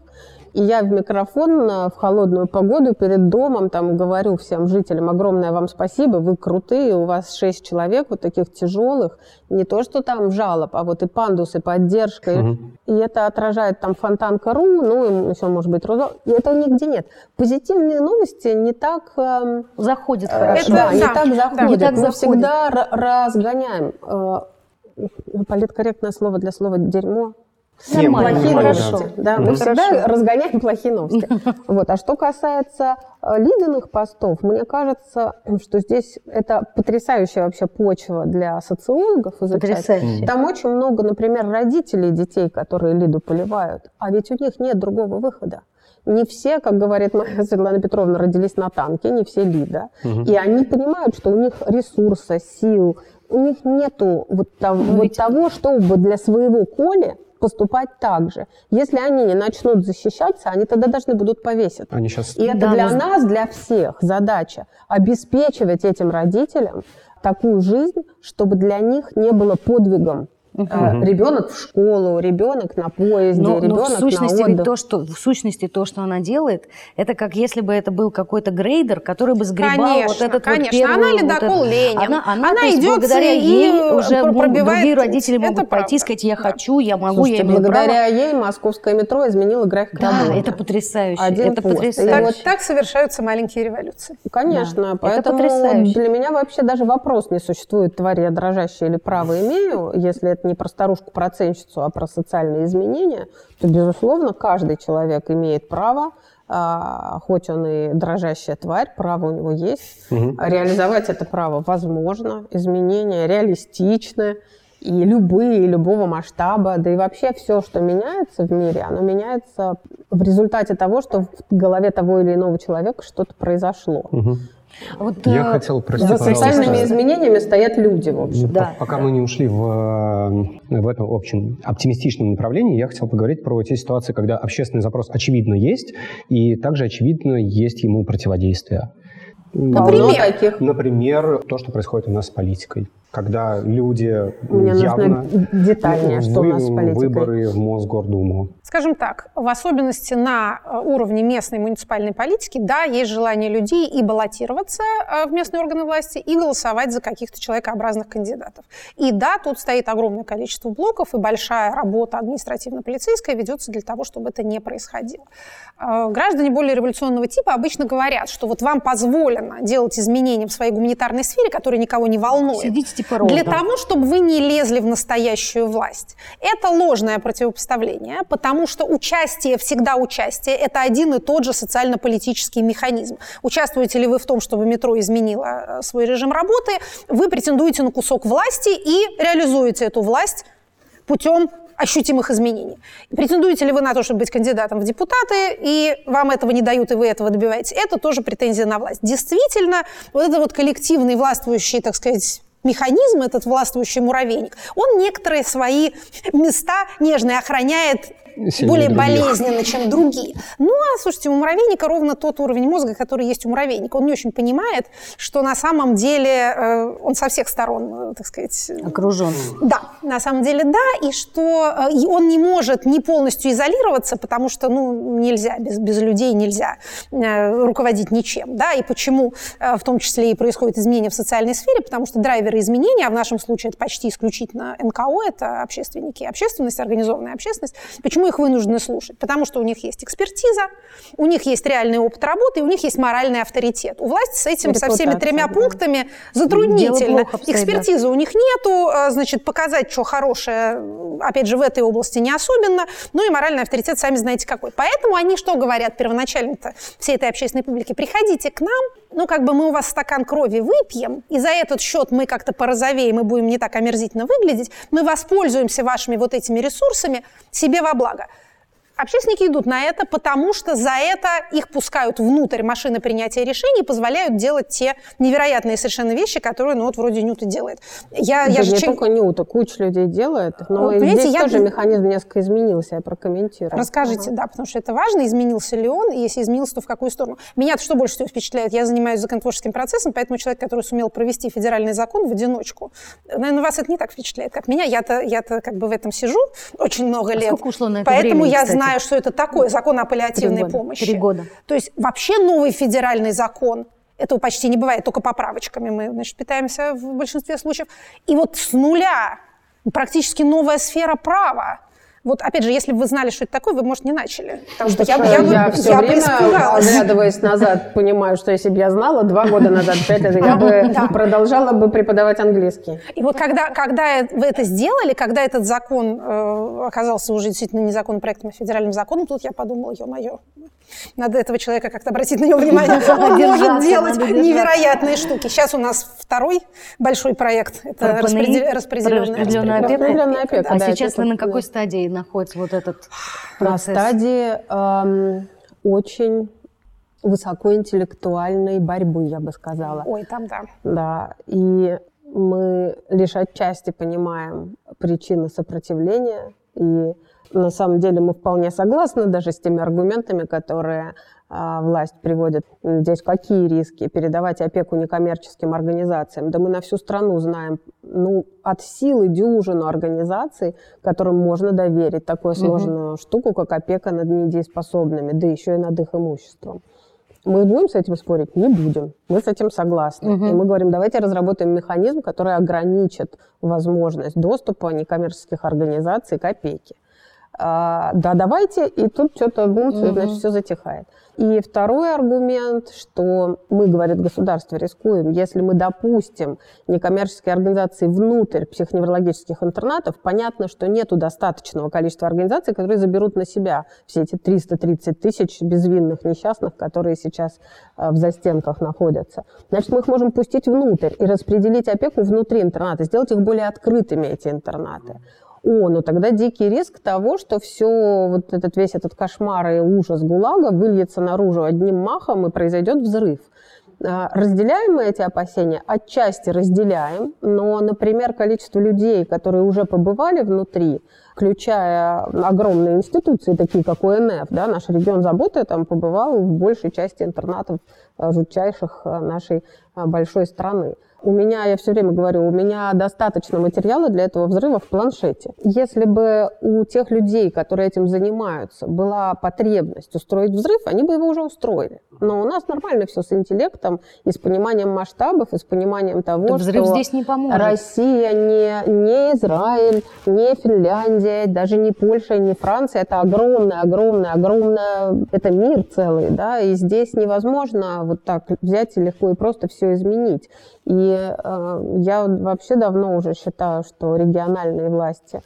Speaker 4: И я в микрофон в холодную погоду перед домом там говорю всем жителям огромное вам спасибо, вы крутые, у вас шесть человек вот таких тяжелых, не то что там жалоб, а вот и пандусы, поддержка. Угу. И это отражает там фонтанка.ру, ну и еще может быть Рузо. И этого нигде нет. Позитивные новости не так... Э,
Speaker 3: заходят хорошо.
Speaker 4: Это, да, не так заходят. Да, не так Мы заходит. всегда разгоняем. Э, политкорректное слово для слова «дерьмо» Нормально, плохие хорошо. новости. Да, мы всегда разгоняем плохие новости. Вот. А что касается э, лидерных постов, мне кажется, что здесь это потрясающая вообще почва для социологов изучать. Там очень много, например, родителей детей, которые Лиду поливают, а ведь у них нет другого выхода. Не все, как говорит моя Светлана Петровна, родились на танке, не все Лида. Угу. И они понимают, что у них ресурса, сил, у них нету вот того, вот того чтобы для своего Коли поступать так же. Если они не начнут защищаться, они тогда должны будут повесить. Они сейчас... И это да, для мы... нас, для всех задача обеспечивать этим родителям такую жизнь, чтобы для них не было подвигом Угу. Ребенок в школу, ребенок на поезде, но, ребенок но
Speaker 3: в сущности
Speaker 4: на отдых.
Speaker 3: Ведь то, что, в сущности то, что она делает, это как если бы это был какой-то грейдер, который бы сгребал
Speaker 2: конечно,
Speaker 3: вот этот
Speaker 2: конечно.
Speaker 3: вот первый...
Speaker 2: Она ледокол
Speaker 3: вот
Speaker 2: Ленин.
Speaker 3: Она, она,
Speaker 2: она идет
Speaker 3: благодаря
Speaker 2: и
Speaker 3: ей уже
Speaker 2: пробивает
Speaker 3: другие родители могут
Speaker 2: это
Speaker 3: пойти и сказать, я
Speaker 2: да.
Speaker 3: хочу, я могу,
Speaker 4: Слушайте,
Speaker 3: я имею
Speaker 4: благодаря
Speaker 3: право.
Speaker 4: ей московское метро изменило график
Speaker 3: Да,
Speaker 4: работы.
Speaker 3: это потрясающе.
Speaker 4: Один
Speaker 3: это
Speaker 4: пост.
Speaker 3: потрясающе.
Speaker 2: Так,
Speaker 4: вот-
Speaker 2: так совершаются маленькие революции.
Speaker 4: Конечно,
Speaker 3: это
Speaker 4: поэтому
Speaker 3: потрясающе.
Speaker 4: для меня вообще даже вопрос не существует, тварь я дрожащая или право имею, если это не про старушку-процентщицу, а про социальные изменения, то, безусловно, каждый человек имеет право, а, хоть он и дрожащая тварь, право у него есть,
Speaker 1: Мгм.
Speaker 4: реализовать это право возможно, изменения реалистичны, и любые, любого масштаба, да и вообще все, что меняется в мире, оно меняется в результате того, что в голове того или иного человека что-то произошло.
Speaker 1: Мгм.
Speaker 3: Вот,
Speaker 1: Я
Speaker 3: э,
Speaker 1: хотел, прости,
Speaker 4: За
Speaker 1: пожалуйста,
Speaker 4: социальными изменениями стоят люди, в общем.
Speaker 3: Да.
Speaker 1: Пока мы не ушли в, э, в этом общем оптимистичном направлении, я хотел поговорить про те ситуации, когда общественный запрос очевидно есть, и также очевидно есть ему противодействие.
Speaker 2: Например?
Speaker 4: таких.
Speaker 1: Например, то, что происходит у нас с политикой. Когда люди
Speaker 4: Мне
Speaker 1: явно...
Speaker 4: нужно детальнее, что у нас с политикой.
Speaker 1: Выборы в Мосгордуму.
Speaker 2: Скажем так, в особенности на э, уровне местной муниципальной политики, да, есть желание людей и баллотироваться э, в местные органы власти, и голосовать за каких-то человекообразных кандидатов. И да, тут стоит огромное количество блоков, и большая работа административно-полицейская ведется для того, чтобы это не происходило. Э, Граждане более революционного типа обычно говорят, что вот вам позволено делать изменения в своей гуманитарной сфере, которые никого не волнуют.
Speaker 3: Сидите типа
Speaker 2: Для
Speaker 3: ровно.
Speaker 2: того, чтобы вы не лезли в настоящую власть. Это ложное противопоставление, потому что участие, всегда участие, это один и тот же социально-политический механизм. Участвуете ли вы в том, чтобы метро изменило э, свой режим работы, вы претендуете на кусок власти и реализуете эту власть путем ощутимых изменений. Претендуете ли вы на то, чтобы быть кандидатом в депутаты, и вам этого не дают, и вы этого добиваетесь, это тоже претензия на власть. Действительно, вот это вот коллективный властвующий, так сказать, механизм, этот властвующий муравейник, он некоторые свои места нежные охраняет
Speaker 1: Сильнее
Speaker 2: более
Speaker 1: других.
Speaker 2: болезненно, чем другие. Ну, а, слушайте, у муравейника ровно тот уровень мозга, который есть у муравейника. Он не очень понимает, что на самом деле э, он со всех сторон, э, так сказать,
Speaker 3: Окружен.
Speaker 2: да, на самом деле да, и что э, он не может не полностью изолироваться, потому что ну, нельзя, без, без людей нельзя э, руководить ничем. Да? И почему э, в том числе и происходят изменения в социальной сфере, потому что драйверы изменений, а в нашем случае это почти исключительно НКО, это общественники, общественность, организованная общественность, почему их вынуждены слушать? Потому что у них есть экспертиза, у них есть реальный опыт работы, и у них есть моральный авторитет. У власти с этим, со всеми тремя
Speaker 4: да.
Speaker 2: пунктами затруднительно. экспертизы у них нету, а, значит, показать, что хорошее, опять же, в этой области не особенно, ну и моральный авторитет, сами знаете какой. Поэтому они что говорят первоначально-то всей этой общественной публике? Приходите к нам, ну как бы мы у вас стакан крови выпьем, и за этот счет мы как-то порозовеем и будем не так омерзительно выглядеть, мы воспользуемся вашими вот этими ресурсами себе во благо. благо. Общественники идут на это, потому что за это их пускают внутрь машины принятия решений и позволяют делать те невероятные совершенно вещи, которые, ну вот вроде Нюта делает. Я,
Speaker 4: Да
Speaker 2: я же
Speaker 4: не
Speaker 2: чем-
Speaker 4: только Нюта, куча людей делает. Но
Speaker 2: Вот,
Speaker 4: здесь
Speaker 2: я-
Speaker 4: тоже механизм несколько изменился, я прокомментирую.
Speaker 2: Расскажите, да, потому что это важно, изменился ли он, и если изменился, то в какую сторону. меня что больше всего впечатляет? Я занимаюсь законотворческим процессом, поэтому человек, который сумел провести федеральный закон в одиночку, наверное, вас это не так впечатляет, как меня. Я-то, я-то как бы в этом сижу очень много
Speaker 3: А
Speaker 2: лет.
Speaker 3: сколько ушло на это
Speaker 2: Поэтому
Speaker 3: времени,
Speaker 2: я
Speaker 3: кстати?
Speaker 2: знаю, что это такое, закон о паллиативной
Speaker 3: года.
Speaker 2: помощи.
Speaker 3: Три года.
Speaker 2: То есть вообще новый федеральный закон, этого почти не бывает, только поправочками мы значит, питаемся в большинстве случаев. И вот с нуля практически новая сфера права. Вот, опять же, если бы вы знали, что это такое, вы, может, не начали. Потому что я, бы- я, бы-
Speaker 4: я все
Speaker 2: я
Speaker 4: время, оглядываясь назад, понимаю, что если бы я знала два года назад, пять лет, я бы
Speaker 2: Да.
Speaker 4: продолжала бы преподавать английский.
Speaker 2: И вот когда, когда вы это сделали, когда этот закон э, оказался уже действительно не законопроектом, а федеральным законом, тут я подумала, ё-моё, надо этого человека как-то обратить на него внимание. Он может делать невероятные штуки. Сейчас у нас второй большой проект. Это распределенная
Speaker 3: опека. А сейчас вы на какой стадии находится вот этот
Speaker 4: На
Speaker 3: процесс?
Speaker 4: стадии эм, очень высокоинтеллектуальной борьбы, я бы сказала.
Speaker 2: Ой, там да.
Speaker 4: Да, и мы лишь отчасти понимаем причины сопротивления, и на самом деле мы вполне согласны даже с теми аргументами, которые власть приводит. Здесь какие риски? Передавать опеку некоммерческим организациям. Да мы на всю страну знаем ну, от силы дюжину организаций, которым можно доверить такую сложную угу. штуку, как опека над недееспособными, да еще и над их имуществом. Мы будем с этим спорить? Не будем. Мы с этим согласны. Угу. И мы говорим, давайте разработаем механизм, который ограничит возможность доступа некоммерческих организаций к опеке. А, да, давайте, и тут что-то бум, угу. значит, все затихает. И второй аргумент, что мы, говорит государство, рискуем, если мы допустим некоммерческие организации внутрь психоневрологических интернатов, понятно, что нету достаточного количества организаций, которые заберут на себя все эти 330 тысяч безвинных несчастных, которые сейчас э, в застенках находятся. Значит, мы их можем пустить внутрь и распределить опеку внутри интерната, сделать их более открытыми, эти интернаты. О, ну тогда дикий риск того, что все, вот этот весь этот кошмар и ужас ГУЛАГа выльется наружу одним махом и произойдет взрыв. А, разделяем мы эти опасения? Отчасти разделяем, но, например, количество людей, которые уже побывали внутри, включая огромные институции, такие как ОНФ, да, наш регион заботы там побывал в большей части интернатов а, жутчайших а, нашей большой страны. У меня, я все время говорю, у меня достаточно материала для этого взрыва в планшете. Если бы у тех людей, которые этим занимаются, была потребность устроить взрыв, они бы его уже устроили. Но у нас нормально все с интеллектом и с пониманием масштабов, и с пониманием того, так
Speaker 3: взрыв что здесь не поможет.
Speaker 4: Россия не, не Израиль, не Финляндия, даже не Польша, не Франция. Это огромное, огромное, огромное, это мир целый, да, и здесь невозможно вот так взять и легко и просто все изменить. И э, я вообще давно уже считаю, что региональные власти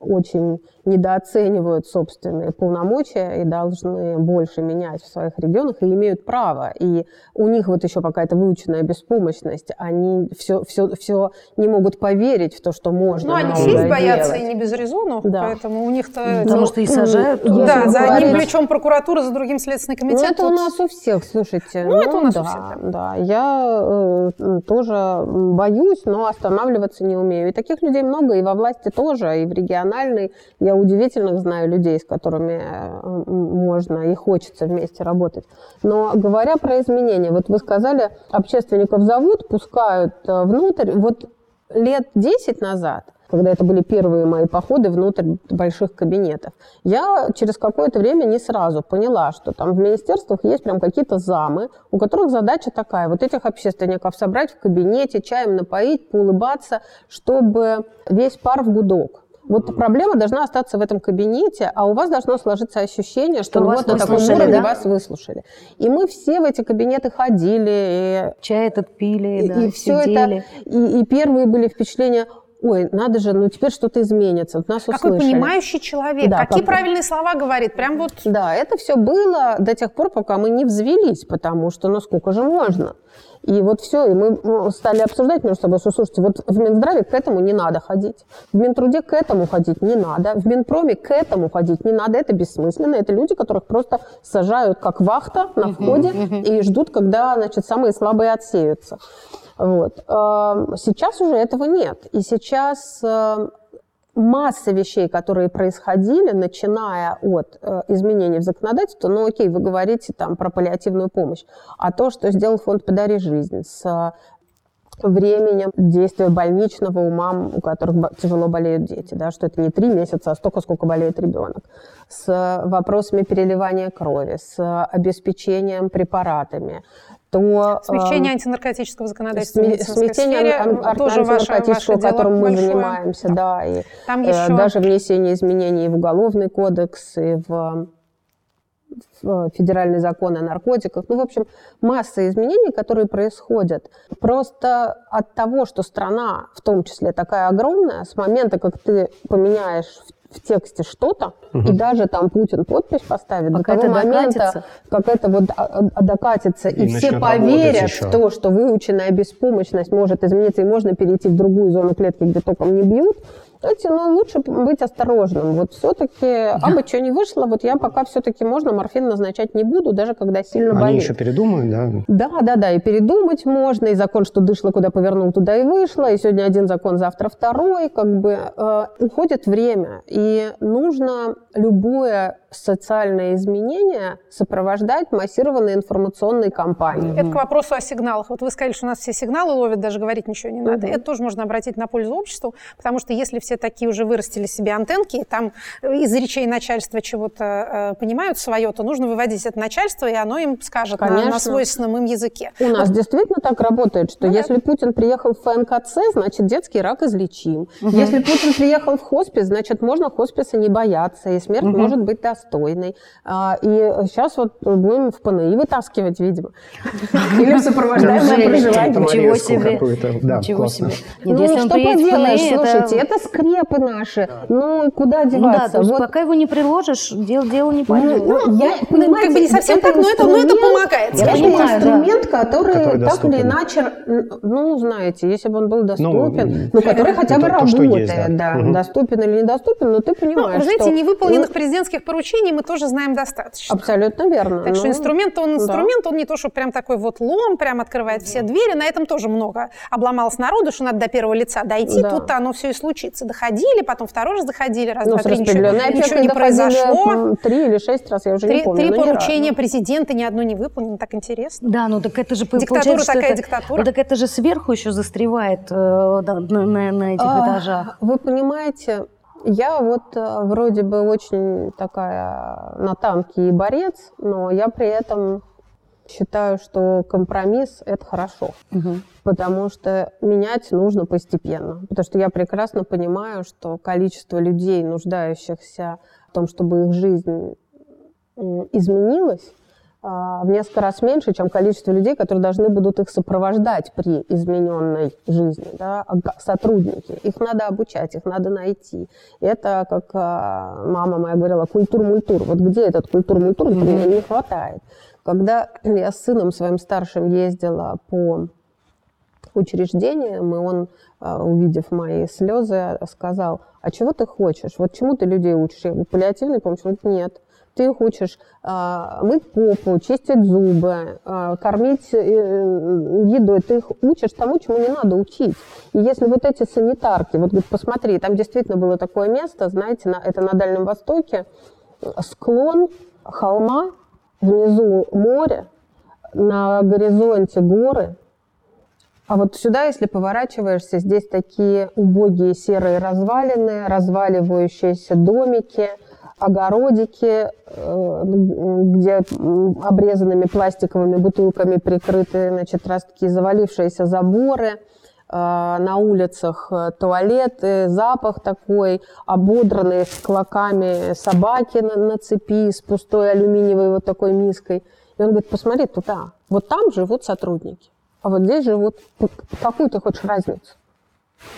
Speaker 4: очень недооценивают собственные полномочия и должны больше менять в своих регионах и имеют право. И у них вот еще какая-то выученная беспомощность. Они все, все, все не могут поверить в то, что можно.
Speaker 2: Ну, они сесть боятся и не без резону, да. поэтому у них-то...
Speaker 3: Потому что и сажают.
Speaker 2: Да, за говорить... одним плечом прокуратура, за другим Следственный комитет. Ну,
Speaker 4: это у нас у всех, слушайте.
Speaker 2: Ну, ну это у нас да, у всех.
Speaker 4: Да, да. я э, тоже боюсь, но останавливаться не умею. И таких людей много, и во власти тоже, и в региональной. Я удивительных знаю людей, с которыми э, можно и хочется вместе работать. Но говоря про изменения, вот вы сказали, общественников зовут, пускают э, внутрь. Вот лет 10 назад когда это были первые мои походы внутрь больших кабинетов. Я через какое-то время не сразу поняла, что там в министерствах есть прям какие-то замы, у которых задача такая, вот этих общественников собрать в кабинете, чаем напоить, поулыбаться, чтобы весь пар в гудок. Вот проблема должна остаться в этом кабинете, а у вас должно сложиться ощущение, что, что ну, вот на таком уровне да? вас выслушали. И мы все в эти кабинеты ходили.
Speaker 3: И, Чай этот пили, и, да,
Speaker 4: и все это. И, и первые были впечатления, ой, надо же, ну теперь что-то изменится. Вот нас
Speaker 2: Какой услышали. понимающий человек. Да, Какие как... правильные слова говорит. Прям вот...
Speaker 4: Да, это все было до тех пор, пока мы не взвелись, потому что ну сколько же можно. И вот все, и мы ну, стали обсуждать между собой, что, слушайте, вот в Минздраве к этому не надо ходить, в Минтруде к этому ходить не надо, в Минпроме к этому ходить не надо, это бессмысленно, это люди, которых просто сажают как вахта на входе и ждут, когда, значит, самые слабые отсеются. Вот. Эм, сейчас уже этого нет. И сейчас эм, масса вещей, которые происходили, начиная от э, изменений в законодательстве, ну окей, вы говорите там про паллиативную помощь, а то, что сделал фонд «Подари жизнь» с временем действия больничного у мам, у которых тяжело болеют дети, да, что это не три месяца, а столько, сколько болеет ребенок, с вопросами переливания крови, с обеспечением препаратами,
Speaker 2: то... Смягчение э, антинаркотического законодательства сме,
Speaker 4: Смягчение сфере, ан- тоже антинаркотического, ваше, ваше которым мы большое. занимаемся, да, и Там э, еще... даже внесение изменений в Уголовный кодекс и в в федеральный закон о наркотиках. Ну, в общем, масса изменений, которые происходят. Просто от того, что страна, в том числе, такая огромная, с момента, как ты поменяешь в тексте что-то, угу. и даже там Путин подпись поставит,
Speaker 3: Пока до того момента, докатится.
Speaker 4: как это вот а, а, докатится, и, и все поверят в то, что выученная беспомощность может измениться, и можно перейти в другую зону клетки, где током не бьют, знаете, ну, лучше быть осторожным. Вот все-таки, а бы что не вышло, вот я пока все-таки можно морфин назначать не буду, даже когда сильно болит.
Speaker 1: Они еще передумают, да?
Speaker 4: Да, да, да, и передумать можно, и закон, что дышло, куда повернул, туда и вышло, и сегодня один закон, завтра второй, как бы э, уходит время, и нужно любое социальные изменения сопровождать массированной информационной кампанией.
Speaker 2: Это к вопросу о сигналах. Вот вы сказали, что у нас все сигналы ловят, даже говорить ничего не надо.
Speaker 4: Мгм.
Speaker 2: Это тоже можно обратить на пользу обществу, потому что если все такие уже вырастили себе антенки, и там из речей начальства чего-то э, понимают свое, то нужно выводить это начальство, и оно им скажет на, на свойственном им языке.
Speaker 4: У нас действительно так работает, что
Speaker 2: Ну да.
Speaker 4: если Путин приехал в ФНКЦ, значит детский рак излечим. Если Путин приехал в хоспис, значит можно хосписа не бояться, и смерть может быть достойной. А, И сейчас вот будем в ПНИ вытаскивать, видимо. Или в сопровождаемое проживание.
Speaker 3: Ничего себе.
Speaker 1: Да,
Speaker 3: Ничего
Speaker 1: классно.
Speaker 3: себе.
Speaker 4: Ну,
Speaker 3: если
Speaker 4: что поделаешь,
Speaker 3: ПНИ,
Speaker 4: слушайте, это скрепы наши. Ну, куда
Speaker 3: Ну да,
Speaker 4: деваться? Вот
Speaker 3: пока его не приложишь, дело, дело не пойдет.
Speaker 4: Ну, я,
Speaker 2: Ну,
Speaker 4: понимаете,
Speaker 2: как бы не совсем так, но это, но это помогает.
Speaker 3: Я
Speaker 4: это
Speaker 3: понимаю, да.
Speaker 4: инструмент, который,
Speaker 1: Который
Speaker 4: так
Speaker 1: доступен.
Speaker 4: или иначе, ну, знаете, если бы он был доступен,
Speaker 1: Ну,
Speaker 4: ну, который хотя бы работает,
Speaker 1: есть, да.
Speaker 4: доступен или недоступен, но ты
Speaker 2: Ну,
Speaker 4: понимаешь,
Speaker 2: вы знаете,
Speaker 4: что...
Speaker 2: невыполненных
Speaker 4: ну,
Speaker 2: президентских поручений мы тоже знаем достаточно.
Speaker 4: Абсолютно верно.
Speaker 2: Так что
Speaker 4: Ну,
Speaker 2: инструмент, он
Speaker 4: да.
Speaker 2: инструмент, он не то, что прям такой вот лом, прям открывает все двери. На этом тоже много обломалось народу, что надо до первого лица дойти.
Speaker 4: Да.
Speaker 2: Тут-то оно все и случится. Доходили, потом второй раз доходили, раз,
Speaker 4: Ну,
Speaker 2: два, три, ничего, ничего не
Speaker 4: доходили,
Speaker 2: произошло.
Speaker 4: Три или шесть раз, я уже не
Speaker 2: Три,
Speaker 4: помню.
Speaker 2: три
Speaker 4: не
Speaker 2: поручения президента, ни одно не выполнено. Так интересно.
Speaker 3: Да, ну так это же
Speaker 2: Диктатура
Speaker 3: что
Speaker 2: такая
Speaker 3: это-
Speaker 2: диктатура.
Speaker 3: Ну так это же сверху еще застревает э, да, на, на- на этих
Speaker 4: А,
Speaker 3: этажах.
Speaker 4: Вы понимаете, я вот э, вроде бы очень такая на танке и борец, но я при этом считаю, что компромисс – это хорошо.
Speaker 3: Мгм.
Speaker 4: Потому что менять нужно постепенно. Потому что я прекрасно понимаю, что количество людей, нуждающихся в том, чтобы их жизнь изменилась, в несколько раз меньше, чем количество людей, которые должны будут их сопровождать при измененной жизни, да, а сотрудники. Их надо обучать, их надо найти. И это, как а, мама моя говорила, культур-мультур. Вот где этот культур-мультур, мне не хватает. Когда я с сыном своим старшим ездила по учреждениям, и он, а, увидев мои слезы, сказал, а чего ты хочешь? Вот чему ты людей учишь? Я говорю, паллиативной помощи? Говорит, нет. Ты их учишь а, мыть попу, чистить зубы, а, кормить э, едой. Ты их учишь тому, чему не надо учить. И если вот эти санитарки, вот говорит, посмотри, там действительно было такое место, знаете, на, это на Дальнем Востоке, склон холма, внизу море, на горизонте горы, а вот сюда, если поворачиваешься, здесь такие убогие серые развалины, разваливающиеся домики, огородики, э, где обрезанными пластиковыми бутылками прикрыты, значит, раз такие завалившиеся заборы, э, на улицах э, туалеты, запах такой, ободранные с клоками собаки на, на цепи, с пустой алюминиевой вот такой миской. И он говорит, посмотри туда, вот там живут сотрудники. А вот здесь живут... Какую ты хочешь разницу?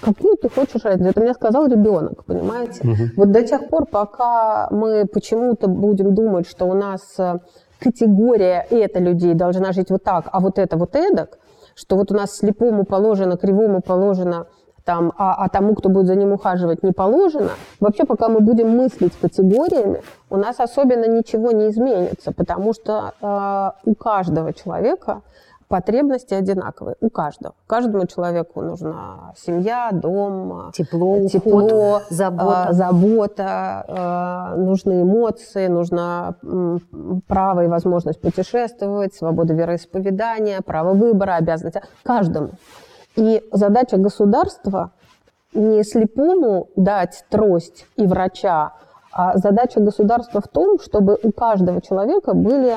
Speaker 4: Какую ты хочешь разницу? Это мне сказал ребенок, понимаете? Вот до тех пор, пока мы почему-то будем думать, что у нас э, категория это людей должна жить вот так, а вот это вот эдак, что вот у нас слепому положено, кривому положено, там, а, а тому, кто будет за ним ухаживать, не положено. Вообще, пока мы будем мыслить категориями, у нас особенно ничего не изменится, потому что э, у каждого человека потребности одинаковые, у каждого. Каждому человеку нужна семья, дом,
Speaker 3: Тепло, уход,
Speaker 4: тепло,
Speaker 3: забота.
Speaker 4: э, забота, э, нужны эмоции, нужно право и возможность путешествовать, свобода вероисповедания, право выбора, обязанность каждому. И задача государства не слепому дать трость и врача, а задача государства в том, чтобы у каждого человека были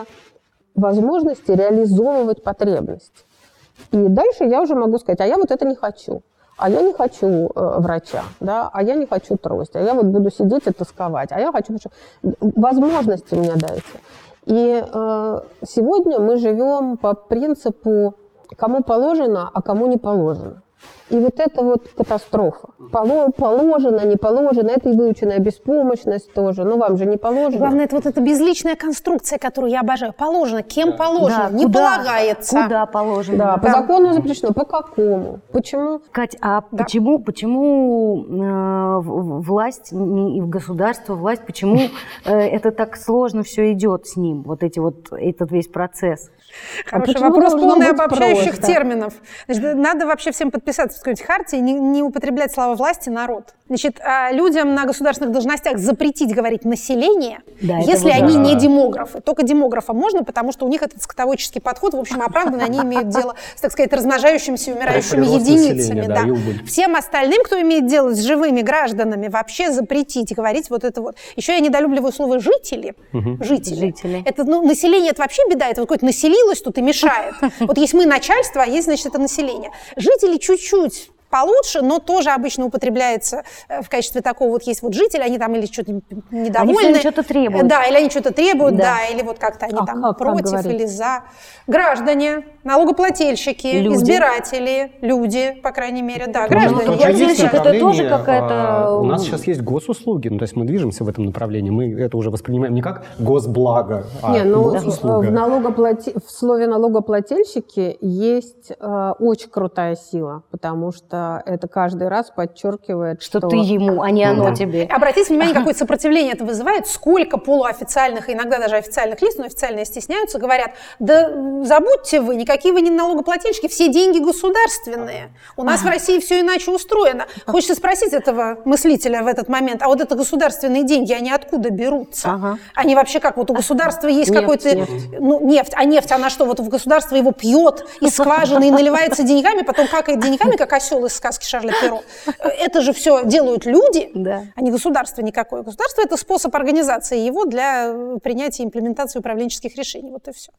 Speaker 4: возможности реализовывать потребность. И дальше я уже могу сказать, а я вот это не хочу. А я не хочу э, врача, да, а я не хочу трость, а я вот буду сидеть и тосковать, а я хочу... Возможности мне дайте. И э, сегодня мы живем по принципу кому положено, а кому не положено. И вот это вот катастрофа. Поло- Положено, не положено, это и выученная беспомощность тоже. Ну, вам же не положено.
Speaker 2: Главное, это вот эта безличная конструкция, которую я обожаю. Положено, кем положено,
Speaker 3: Да,
Speaker 2: не
Speaker 3: куда-
Speaker 2: полагается.
Speaker 3: Куда положено.
Speaker 4: Да, по
Speaker 2: Да.
Speaker 4: закону запрещено. По какому? Почему?
Speaker 3: Кать, а
Speaker 2: Да.
Speaker 3: почему, почему э, власть не- и в государство власть, почему э, это так сложно все идет с ним, вот эти вот этот весь процесс?
Speaker 2: Хороший
Speaker 4: почему
Speaker 2: вопрос, полный обобщающих
Speaker 4: просто?
Speaker 2: терминов. Значит, надо вообще всем подписаться какой-нибудь хартии, не, не употреблять слова власти народ. Значит, а, людям на государственных должностях запретить говорить «население»,
Speaker 3: Да, это
Speaker 2: если
Speaker 3: вот
Speaker 2: они
Speaker 1: да.
Speaker 2: не демографы. Только демографам можно, потому что у них этот скотоводческий подход, в общем, оправдан, они имеют дело с, так сказать, размножающимися и умирающими единицами.
Speaker 1: да,
Speaker 2: да. Всем остальным, кто имеет дело с живыми гражданами, вообще запретить говорить вот это вот. Еще я недолюбливаю слово «жители». Жители.
Speaker 3: Жители.
Speaker 2: Это, ну, население – это вообще беда. Это вот какое-то населилось тут и мешает. Вот есть мы начальство, а есть, значит, это население. Жители чуть-чуть получше, но тоже обычно употребляется э, в качестве такого вот есть вот жители, они там или что-то недовольны.
Speaker 3: время что-то требуют.
Speaker 2: Да, или они что-то требуют,
Speaker 3: Да.
Speaker 2: да, или вот как-то они
Speaker 4: А
Speaker 2: там
Speaker 4: как- как
Speaker 2: против
Speaker 4: говорить?
Speaker 2: или за. Граждане, налогоплательщики,
Speaker 3: Люди.
Speaker 2: избиратели, люди, по крайней мере, да,
Speaker 1: Ну,
Speaker 2: граждане.
Speaker 3: что это тоже какая-то-
Speaker 1: а, У нас сейчас есть госуслуги, ну, то есть мы движемся в этом направлении. Мы это уже воспринимаем не как госблаго, а
Speaker 4: Не, ну
Speaker 1: госуслуга.
Speaker 4: в, налогоплати- в слове налогоплательщики есть э, очень крутая сила, потому что это каждый раз подчеркивает,
Speaker 3: Что
Speaker 4: что,
Speaker 3: ты ему, а не оно
Speaker 1: Да.
Speaker 3: тебе.
Speaker 2: Обратите внимание, какое сопротивление это вызывает, сколько полуофициальных, и иногда даже официальных лиц, но официальные стесняются, говорят, да забудьте вы, никакие вы не налогоплательщики, все деньги государственные. У нас в России все иначе устроено. Хочется спросить этого мыслителя в этот момент, а вот это государственные деньги, они откуда берутся?
Speaker 3: Ага.
Speaker 2: Они вообще как, вот у государства есть
Speaker 4: Нефть,
Speaker 2: какой-то...
Speaker 4: нефть.
Speaker 2: Ну, нефть. А нефть, она что, вот в государство его пьет из скважины и наливается деньгами, потом какает деньгами, как осел из сказки Шарля Перо. Это же все делают люди,
Speaker 3: Да.
Speaker 2: а не государство никакое. Государство – это способ организации его для э, принятия и имплементации управленческих решений. Вот и все.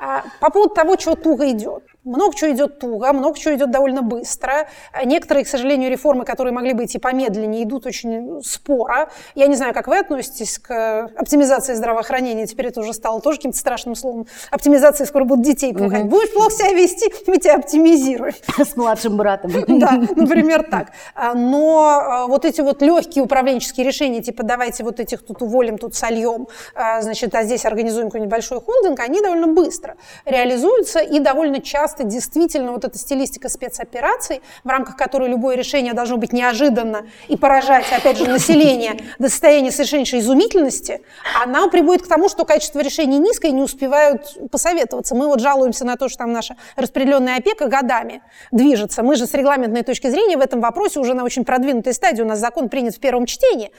Speaker 2: А по поводу того, чего туго идет. Много чего идет туго, много чего идет довольно быстро. Некоторые, к сожалению, реформы, которые могли бы идти помедленнее, идут очень споро. Я не знаю, как вы относитесь к оптимизации здравоохранения. Теперь это уже стало тоже каким-то страшным словом. Оптимизация скоро будут детей пугать. Будешь плохо себя вести, мы тебя оптимизируем.
Speaker 3: С младшим братом.
Speaker 2: Да, например, так. Но а, вот эти вот легкие управленческие решения, типа давайте вот этих тут уволим, тут сольем, а, значит, а здесь организуем какой-нибудь большой холдинг, они довольно быстро реализуются и довольно часто действительно вот эта стилистика спецопераций, в рамках которой любое решение должно быть неожиданно и поражать, опять же, население до состояния совершеннейшей изумительности, она приводит к тому, что качество решений низкое и не успевают посоветоваться. Мы вот жалуемся на то, что там наша распределенная опека годами движется. Мы же с регламентной точки зрения в этом вопросе уже на очень продвинутой стадии. У нас закон принят в первом чтении.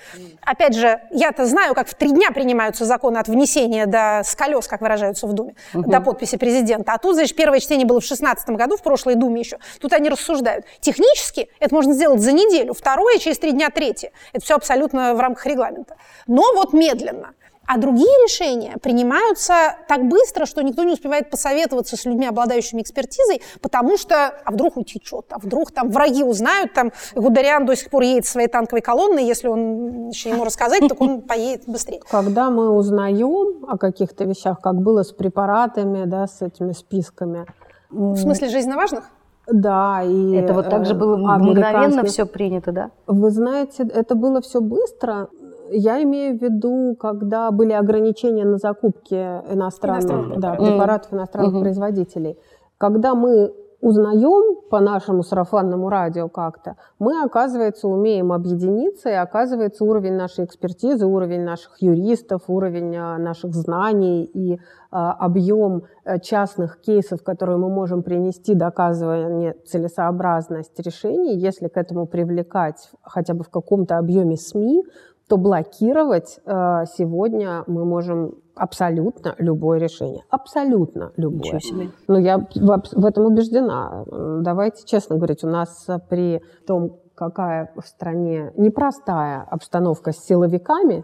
Speaker 2: Опять же, я-то знаю, как в три дня принимаются законы от внесения до с колес, как выражаются в Думе, до подписи президента. А тут, значит, первое чтение было в 2016 году, в прошлой Думе еще. Тут они рассуждают. Технически это можно сделать за неделю, второе, через три дня третье. Это все абсолютно в рамках регламента. Но вот медленно. А другие решения принимаются так быстро, что никто не успевает посоветоваться с людьми, обладающими экспертизой, потому что, а вдруг утечет, а вдруг там враги узнают, там Гудериан до сих пор едет своей танковой колонной, если он еще ему рассказать, так он поедет быстрее.
Speaker 4: Когда мы узнаем о каких-то вещах, как было с препаратами, да, с этими списками,
Speaker 2: В смысле жизненно важных?
Speaker 4: да, и
Speaker 3: Это вот так же
Speaker 4: э,
Speaker 3: было мгновенно все принято, да?
Speaker 4: Вы знаете, это было все быстро. Я имею в виду, когда были ограничения на закупки иностранных,
Speaker 2: Иностранных
Speaker 4: да,
Speaker 2: препаратов.
Speaker 4: иностранных
Speaker 3: Мгм.
Speaker 4: производителей. Когда мы узнаем по нашему сарафанному радио как-то, мы, оказывается, умеем объединиться, и оказывается уровень нашей экспертизы, уровень наших юристов, уровень а, наших знаний и а, объем э, частных кейсов, которые мы можем принести, доказывая целесообразность решений, если к этому привлекать хотя бы в каком-то объеме СМИ, то блокировать э, сегодня мы можем абсолютно любое решение. Абсолютно любое.
Speaker 3: Ничего себе.
Speaker 4: Ну, я в, этом убеждена. Давайте честно говорить, у нас при том, какая в стране непростая обстановка с силовиками,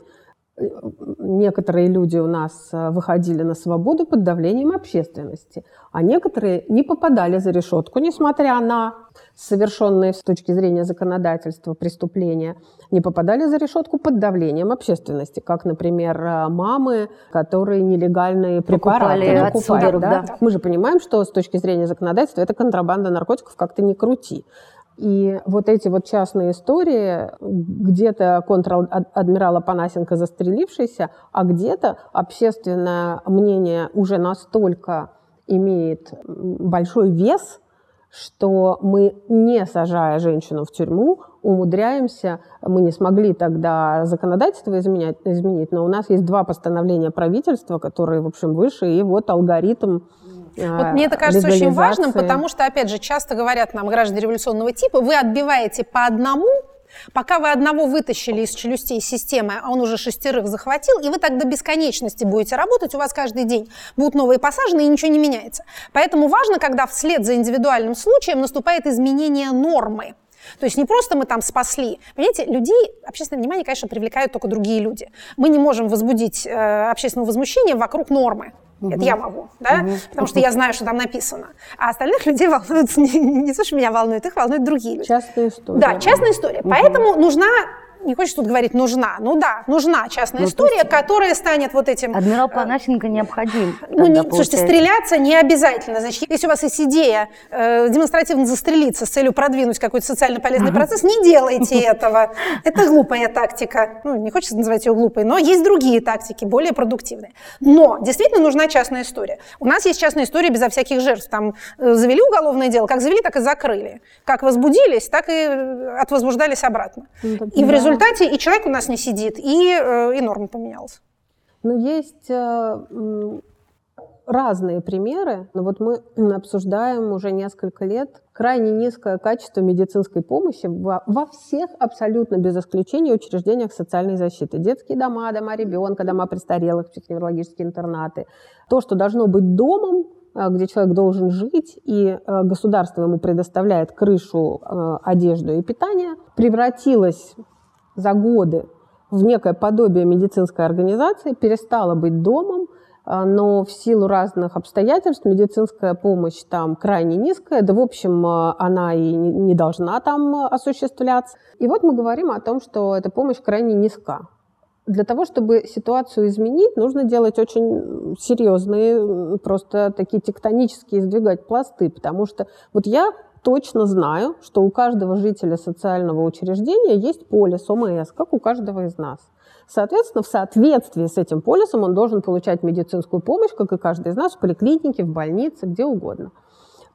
Speaker 4: некоторые люди у нас э, выходили на свободу под давлением общественности, а некоторые не попадали за решетку, несмотря на совершенные с точки зрения законодательства преступления, не попадали за решетку под давлением общественности, как, например, э, мамы, которые нелегальные препараты
Speaker 3: Покупали
Speaker 4: покупают, да?
Speaker 3: да.
Speaker 4: Мы же понимаем, что с точки зрения законодательства это контрабанда наркотиков, как-то не крути. И вот эти вот частные истории, где-то контр-адмирал Апанасенко застрелившийся, а где-то общественное мнение уже настолько имеет большой вес, что мы, не сажая женщину в тюрьму, умудряемся, мы не смогли тогда законодательство изменять, изменить, но у нас есть два постановления правительства, которые, в общем, выше, и вот алгоритм
Speaker 2: Вот мне это кажется очень важным, потому что, опять же, часто говорят нам граждане революционного типа, вы отбиваете по одному, Пока вы одного вытащили из челюстей системы, а он уже шестерых захватил, и вы так до бесконечности будете работать, у вас каждый день будут новые посажены, и ничего не меняется. Поэтому важно, когда вслед за индивидуальным случаем наступает изменение нормы. То есть не просто мы там спасли. Понимаете, людей, общественное внимание, конечно, привлекают только другие люди. Мы не можем возбудить э, общественное возмущение вокруг нормы. Угу. Это я могу, да? Угу. Потому что я знаю, что там написано. А остальных людей волнуют не, не то, что меня волнует, их волнуют другие люди.
Speaker 4: Частная история.
Speaker 2: Да, частная история. Угу. Поэтому нужна не хочешь тут говорить нужна. Ну да, нужна частная ну, история, которая станет вот этим...
Speaker 3: Адмирал э, Панасенко необходим.
Speaker 2: Ну, не, слушайте, стреляться не обязательно. Значит, если у вас есть идея э, демонстративно застрелиться с целью продвинуть какой-то социально полезный процесс, не делайте этого. Это глупая тактика. Ну, не хочется называть ее глупой, но есть другие тактики, более продуктивные. Но действительно нужна частная история. У нас есть частная история безо всяких жертв. Там э, завели уголовное дело, как завели, так и закрыли. Как возбудились, так и э, отвозбуждались обратно. Ну, и в результате результате и человек у нас не сидит, и, э, и норма поменялась.
Speaker 4: Ну, есть э, разные примеры, но вот мы обсуждаем уже несколько лет крайне низкое качество медицинской помощи во, во всех абсолютно без исключения учреждениях социальной защиты. Детские дома, дома ребенка, дома престарелых, психоневрологические интернаты. То, что должно быть домом, э, где человек должен жить, и государство ему предоставляет крышу, одежду и питание, превратилось за годы в некое подобие медицинской организации, перестала быть домом, а, но в силу разных обстоятельств медицинская помощь там крайне низкая, да, в общем, а, она и не должна там осуществляться. И вот мы говорим о том, что эта помощь крайне низка. Для того, чтобы ситуацию изменить, нужно делать очень серьезные, просто такие тектонические сдвигать пласты, потому что вот я точно знаю, что у каждого жителя социального учреждения есть полис ОМС, как у каждого из нас. Соответственно, в соответствии с этим полисом он должен получать медицинскую помощь, как и каждый из нас, в поликлинике, в больнице, где угодно.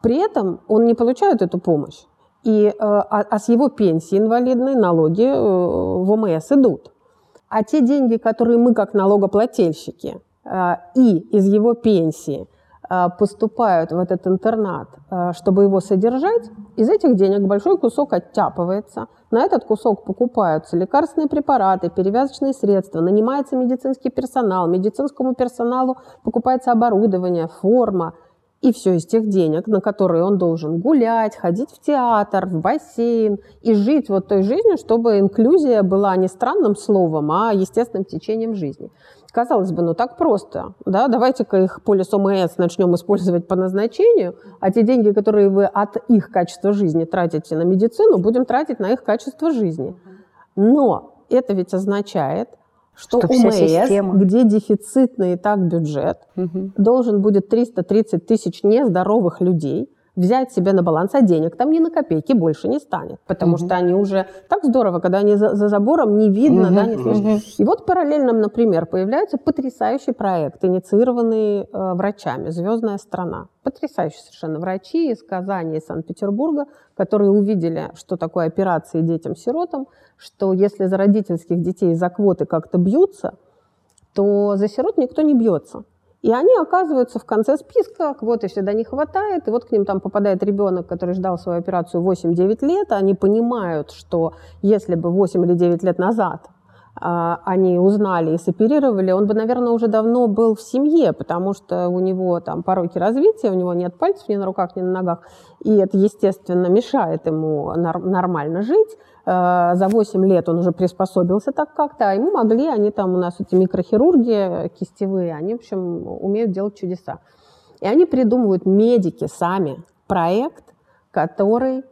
Speaker 4: При этом он не получает эту помощь. И, э, а, а с его пенсии инвалидной налоги э, в ОМС идут. А те деньги, которые мы как налогоплательщики э, и из его пенсии – поступают в этот интернат, э, чтобы его содержать, из этих денег большой кусок оттяпывается. На этот кусок покупаются лекарственные препараты, перевязочные средства, нанимается медицинский персонал, медицинскому персоналу покупается оборудование, форма. И все из тех денег, на которые он должен гулять, ходить в театр, в бассейн и жить вот той жизнью, чтобы инклюзия была не странным словом, а естественным течением жизни. Казалось бы, ну так просто, да, давайте-ка их полис ОМС начнем использовать по назначению, а те деньги, которые вы от их качества жизни тратите на медицину, будем тратить на их качество жизни. Но это ведь означает, что, что ОМС, где дефицитный и так бюджет, угу. должен будет 330 тысяч нездоровых людей взять себе на баланс, а денег там ни на копейки больше не станет, потому угу. что они уже так здорово, когда они за, за забором не видно, угу. да, не слышно. Угу. И вот параллельно, например, появляется потрясающий проект, инициированный э, врачами «Звездная страна». Потрясающие совершенно врачи из Казани и Санкт-Петербурга, которые увидели, что такое операции детям-сиротам, что если за родительских детей за квоты как-то бьются, то за сирот никто не бьется. И они оказываются в конце списка, квоты всегда не хватает, и вот к ним там попадает ребенок, который ждал свою операцию 8-9 лет, они понимают, что если бы 8 или 9 лет назад а, они узнали и соперировали, он бы, наверное, уже давно был в семье, потому что у него там пороки развития, у него нет пальцев ни на руках, ни на ногах, и это, естественно, мешает ему нормально жить. Э, за 8 лет он уже приспособился так как-то, а ему могли, они там у нас эти микрохирурги кистевые, они, в общем, умеют делать чудеса. И они придумывают, медики сами, проект, который э,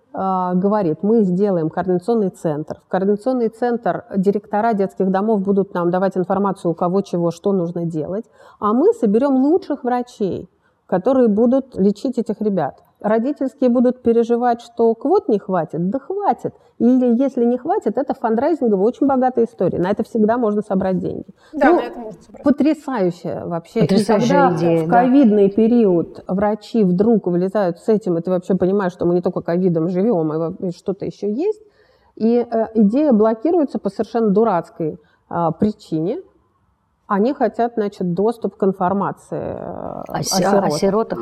Speaker 4: говорит, мы сделаем координационный центр. В координационный центр директора детских домов будут нам давать информацию, у кого чего, что нужно делать, а мы соберем лучших врачей, которые будут лечить этих ребят родительские будут переживать, что квот не хватит, да хватит. Или если не хватит, это фандрайзинговая очень богатая история. На это всегда можно собрать деньги.
Speaker 2: Да, ну, на это можно собрать.
Speaker 4: Потрясающая вообще.
Speaker 3: Потрясающая
Speaker 4: и когда
Speaker 3: идея,
Speaker 4: в ковидный да. период врачи вдруг вылезают с этим, и ты вообще понимаешь, что мы не только ковидом живем, и что-то еще есть. И э, идея блокируется по совершенно дурацкой э, причине – они хотят, значит, доступ к информации э, о, о,
Speaker 3: сиротах. о сиротах.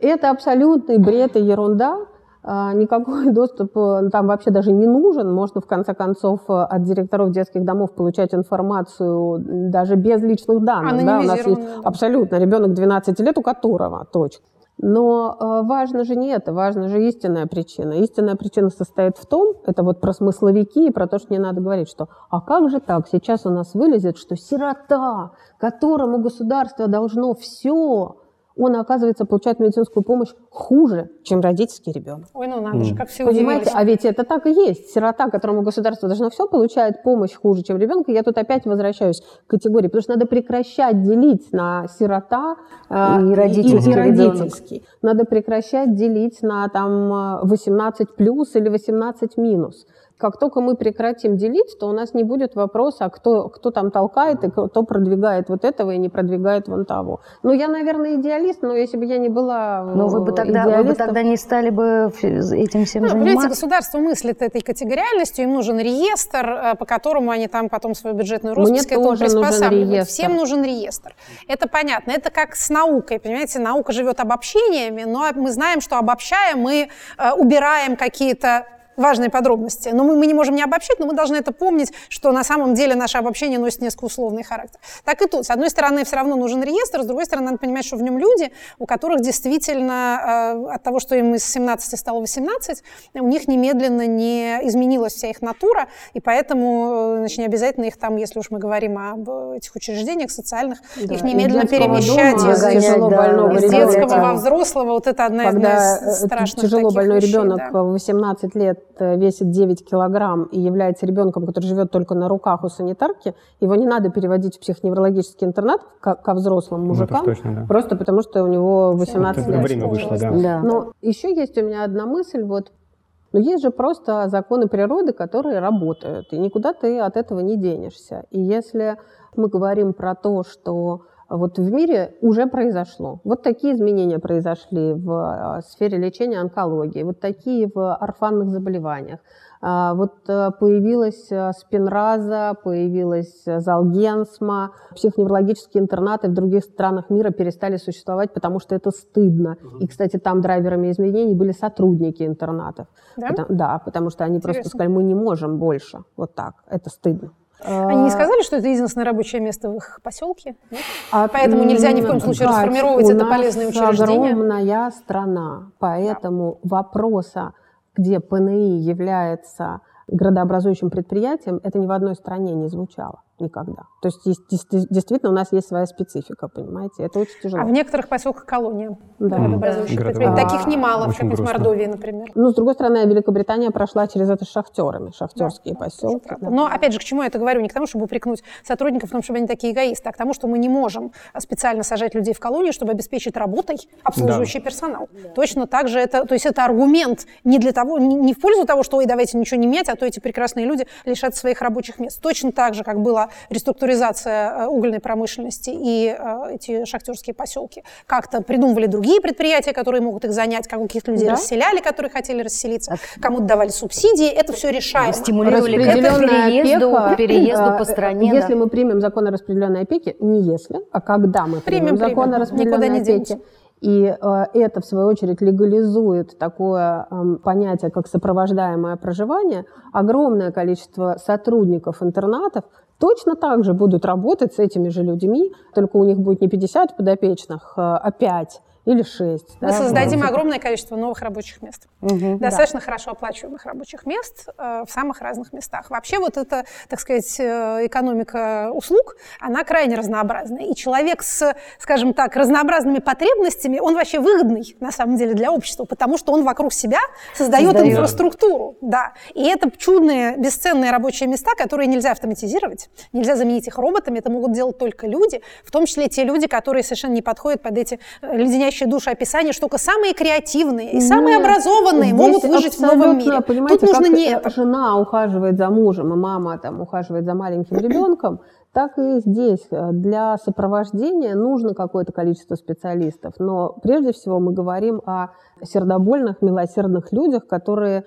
Speaker 4: Это абсолютный бред и ерунда. а, никакой доступ э, там вообще даже не нужен. Можно, в конце концов, э, от директоров детских домов получать информацию даже без личных данных. Да, у нас есть абсолютно ребенок 12 лет, у которого точка. Но э, важно же не это, важна же истинная причина. Истинная причина состоит в том, это вот про смысловики и про то, что не надо говорить, что а как же так, сейчас у нас вылезет, что сирота, которому государство должно все, он, оказывается, получает медицинскую помощь хуже, чем родительский ребенок.
Speaker 2: Ой, ну надо mm. же, как все
Speaker 4: Понимаете, удивились. а ведь это так и есть. Сирота, которому государство должно все, получает помощь хуже, чем ребенок. И я тут опять возвращаюсь к категории, потому что надо прекращать делить на сирота
Speaker 3: э, и родительский. И, и родительский.
Speaker 4: Надо прекращать делить на там 18 плюс или 18 минус. Как только мы прекратим делить, то у нас не будет вопроса, кто, кто там толкает и кто продвигает вот этого и не продвигает вон того. Ну, я, наверное, идеалист, но если бы я не была
Speaker 3: Но вы бы тогда, вы бы тогда не стали бы этим всем ну, заниматься? Понимаете,
Speaker 2: государство мыслит этой категориальностью, им нужен реестр, э, по которому они там потом свою бюджетную роспись
Speaker 4: Мне тоже нужен реестр.
Speaker 2: Всем нужен реестр. Это понятно. Это как с наукой, понимаете, наука живет обобщениями, но мы знаем, что обобщая, мы э, убираем какие-то важные подробности. Но мы, мы не можем не обобщить, но мы должны это помнить, что на самом деле наше обобщение носит несколько условный характер. Так и тут. С одной стороны, все равно нужен реестр, с другой стороны, надо понимать, что в нем люди, у которых действительно э, от того, что им из 17 стало 18, у них немедленно не изменилась вся их натура, и поэтому э, значит, не обязательно их там, если уж мы говорим об этих учреждениях социальных, да. их немедленно перемещать дома, из, из, да, из детского во взрослого. Вот это одна
Speaker 4: Когда
Speaker 2: из страшных
Speaker 4: тяжело больной
Speaker 2: вещей,
Speaker 4: ребенок
Speaker 2: да.
Speaker 4: в 18 лет Э, весит 9 килограмм и является ребенком, который живет только на руках у санитарки, его не надо переводить в психоневрологический интернат ко, ко взрослым ну, мужикам, ну, точно, да. просто потому что у него 18 лет.
Speaker 1: Время вышло, да.
Speaker 4: да. Но еще есть у меня одна мысль, вот но есть же просто законы природы, которые работают, и никуда ты от этого не денешься. И если мы говорим про то, что вот в мире уже произошло. Вот такие изменения произошли в а, сфере лечения онкологии, вот такие в орфанных заболеваниях. А, вот э, появилась э, спинраза, появилась залгенсма, психоневрологические интернаты в других странах мира перестали существовать, потому что это стыдно. И, кстати, там драйверами изменений были сотрудники интернатов. Да, потому, да, потому что они Интересно. просто сказали, мы не можем больше. Вот так. Это стыдно.
Speaker 2: Они не сказали, что это единственное рабочее место в их поселке? А, Поэтому нельзя ни в коем случае Кать, расформировать это полезное учреждение?
Speaker 4: огромная страна, поэтому да. вопроса, где ПНИ является градообразующим предприятием, это ни в одной стране не звучало никогда. То есть, есть действительно у нас есть своя специфика, понимаете, это очень тяжело.
Speaker 2: А в некоторых поселках колония да. да. Таких немало, в какой-нибудь Мордовии, например.
Speaker 4: Ну, с другой стороны, Великобритания прошла через это с шахтерами, шахтерские да, поселки.
Speaker 2: Да. Но, опять же, к чему я это говорю? Не к тому, чтобы упрекнуть сотрудников в том, чтобы они такие эгоисты, а к тому, что мы не можем специально сажать людей в колонию, чтобы обеспечить работой обслуживающий да. персонал. Да. Точно так же это, то есть это аргумент не для того, не, не в пользу того, что, ой, давайте ничего не менять, а то эти прекрасные люди лишат своих рабочих мест. Точно так же, как было реструктуризация э, угольной промышленности и э, эти шахтерские поселки. Как-то придумывали другие предприятия, которые могут их занять, как каких-то людей да? расселяли, которые хотели расселиться, кому-то давали субсидии. Это все решаемо.
Speaker 3: Стимулировали к переезду, опека, переезду по стране.
Speaker 4: Если да. мы примем закон о распределенной опеке, не если, а когда мы примем, примем закон примем. о распределенной опеке, и э, это, в свою очередь, легализует такое э, понятие, как сопровождаемое проживание. Огромное количество сотрудников интернатов точно так же будут работать с этими же людьми, только у них будет не 50 подопечных, а 5 или 6.
Speaker 2: Мы да, создадим вот. огромное количество новых рабочих мест. Угу, Достаточно да. хорошо оплачиваемых рабочих мест э, в самых разных местах. Вообще вот эта, так сказать, э, экономика услуг, она крайне разнообразная. И человек с, скажем так, разнообразными потребностями, он вообще выгодный, на самом деле, для общества, потому что он вокруг себя создает, создает. инфраструктуру. Да. И это чудные, бесценные рабочие места, которые нельзя автоматизировать, нельзя заменить их роботами, это могут делать только люди, в том числе те люди, которые совершенно не подходят под эти э, леденящие леденящие душу описания, что только самые креативные и самые Нет, образованные могут выжить в новом мире.
Speaker 4: Понимаете, Тут нужно не это. жена ухаживает за мужем, и мама там ухаживает за маленьким ребенком, так и здесь. Для сопровождения нужно какое-то количество специалистов. Но прежде всего мы говорим о сердобольных, милосердных людях, которые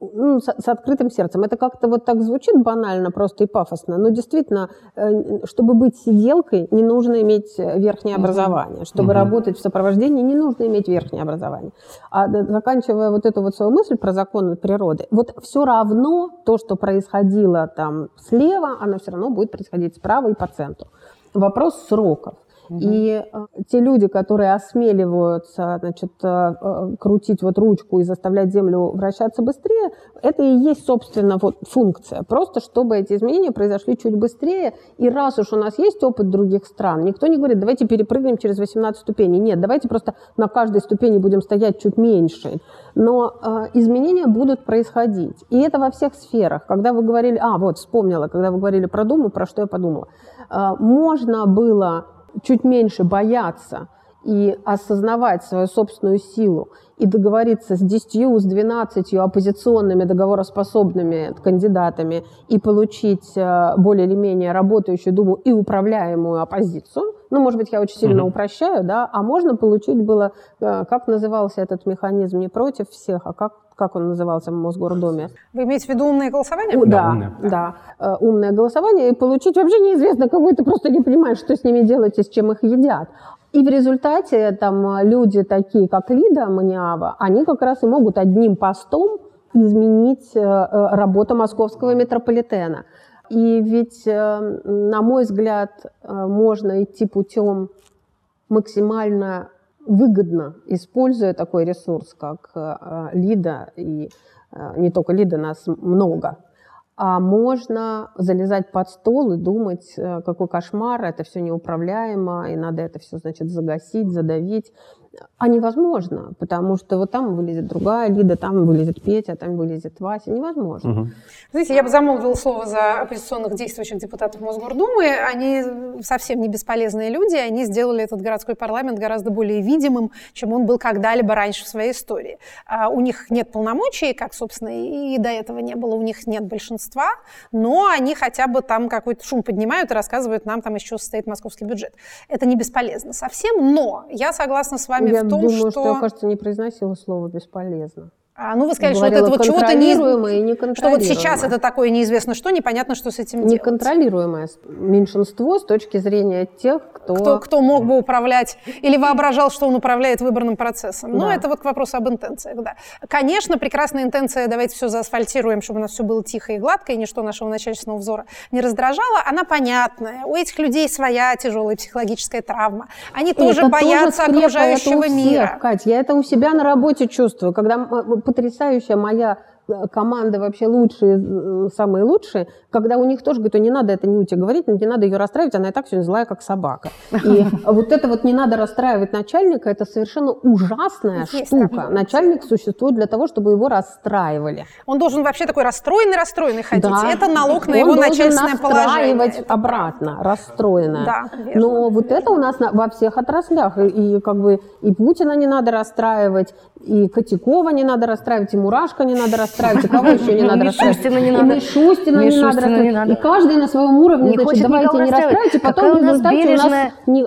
Speaker 4: ну, с, с открытым сердцем. Это как-то вот так звучит банально просто и пафосно, но действительно, э, чтобы быть сиделкой, не нужно иметь верхнее угу. образование. Чтобы угу. работать в сопровождении, не нужно иметь верхнее образование. А заканчивая вот эту вот свою мысль про законы природы, вот все равно то, что происходило там слева, оно все равно будет происходить справа и по центру. Вопрос сроков. И э, те люди, которые осмеливаются значит, э, э, крутить вот ручку и заставлять Землю вращаться быстрее, это и есть, собственно, вот функция. Просто чтобы эти изменения произошли чуть быстрее. И раз уж у нас есть опыт других стран, никто не говорит, давайте перепрыгнем через 18 ступеней. Нет, давайте просто на каждой ступени будем стоять чуть меньше. Но э, изменения будут происходить. И это во всех сферах. Когда вы говорили, а, вот, вспомнила, когда вы говорили про Думу, про что я подумала. Э, можно было чуть меньше бояться и осознавать свою собственную силу и договориться с 10, с 12 оппозиционными договороспособными кандидатами и получить э, более или менее работающую Думу и управляемую оппозицию, ну, может быть, я очень сильно mm упрощаю, да, а можно получить было, э, как назывался этот механизм, не против всех, а как как он назывался в Мосгордуме.
Speaker 2: Вы имеете в виду умное голосование?
Speaker 4: У, да, умное. да, э, умное голосование. И получить вообще неизвестно кого, ты просто не понимаешь, что с ними делать и с чем их едят. И в результате там люди такие, как Лида Маниава, они как раз и могут одним постом изменить э, э, работу московского метрополитена. И ведь, на мой взгляд, можно идти путем максимально выгодно, используя такой ресурс, как э, Лида, и э, не только Лида, нас много, а можно залезать под стол и думать, э, какой кошмар, это все неуправляемо, и надо это все, значит, загасить, задавить а невозможно, потому что вот там вылезет другая Лида, там вылезет Петя, там вылезет Вася. Невозможно. Угу.
Speaker 2: Знаете, я бы замолвила слово за оппозиционных действующих депутатов Мосгордумы. Они совсем не бесполезные люди, они сделали этот городской парламент гораздо более видимым, чем он был когда-либо раньше в своей истории. А у них нет полномочий, как, собственно, и до этого не было, у них нет большинства, но они хотя бы там какой-то шум поднимают и рассказывают нам, там еще состоит московский бюджет. Это не бесполезно совсем, но я согласна с вами
Speaker 4: я
Speaker 2: в том,
Speaker 4: думаю,
Speaker 2: что...
Speaker 4: что я, кажется, не произносила слово «бесполезно».
Speaker 2: А, ну, вы сказали, что вот это вот чего-то не... Что вот сейчас это такое неизвестно что, непонятно, что с этим
Speaker 4: делать. Неконтролируемое меньшинство с точки зрения тех, кто...
Speaker 2: Кто, кто мог бы управлять или воображал, что он управляет выборным процессом. Да. Ну, это вот к вопросу об интенциях, да. Конечно, прекрасная интенция, давайте все заасфальтируем, чтобы у нас все было тихо и гладко, и ничто нашего начальственного взора не раздражало. Она понятная. У этих людей своя тяжелая психологическая травма. Они тоже это боятся тоже окружающего мира.
Speaker 4: Кать, я это у себя на работе чувствую. Когда потрясающая моя Э, команды вообще лучшие, э, самые лучшие, когда у них тоже говорят, не надо это тебя говорить, не надо ее расстраивать, она и так сегодня злая, как собака. И вот это вот не надо расстраивать начальника, это совершенно ужасная штука. Начальник существует для того, чтобы его расстраивали.
Speaker 2: Он должен вообще такой расстроенный, расстроенный ходить. Это налог на его начальственное положение.
Speaker 4: обратно, расстроенное. Да, Но вот это у нас во всех отраслях. И как бы и Путина не надо расстраивать, и Котякова не надо расстраивать, и Мурашко не надо расстраивать, и кого еще не надо расстраивать.
Speaker 3: Мишустина не надо.
Speaker 4: Мишустина не надо расстраивать. И каждый на своем уровне, значит, давайте не расстраивайте, потом в результате у нас...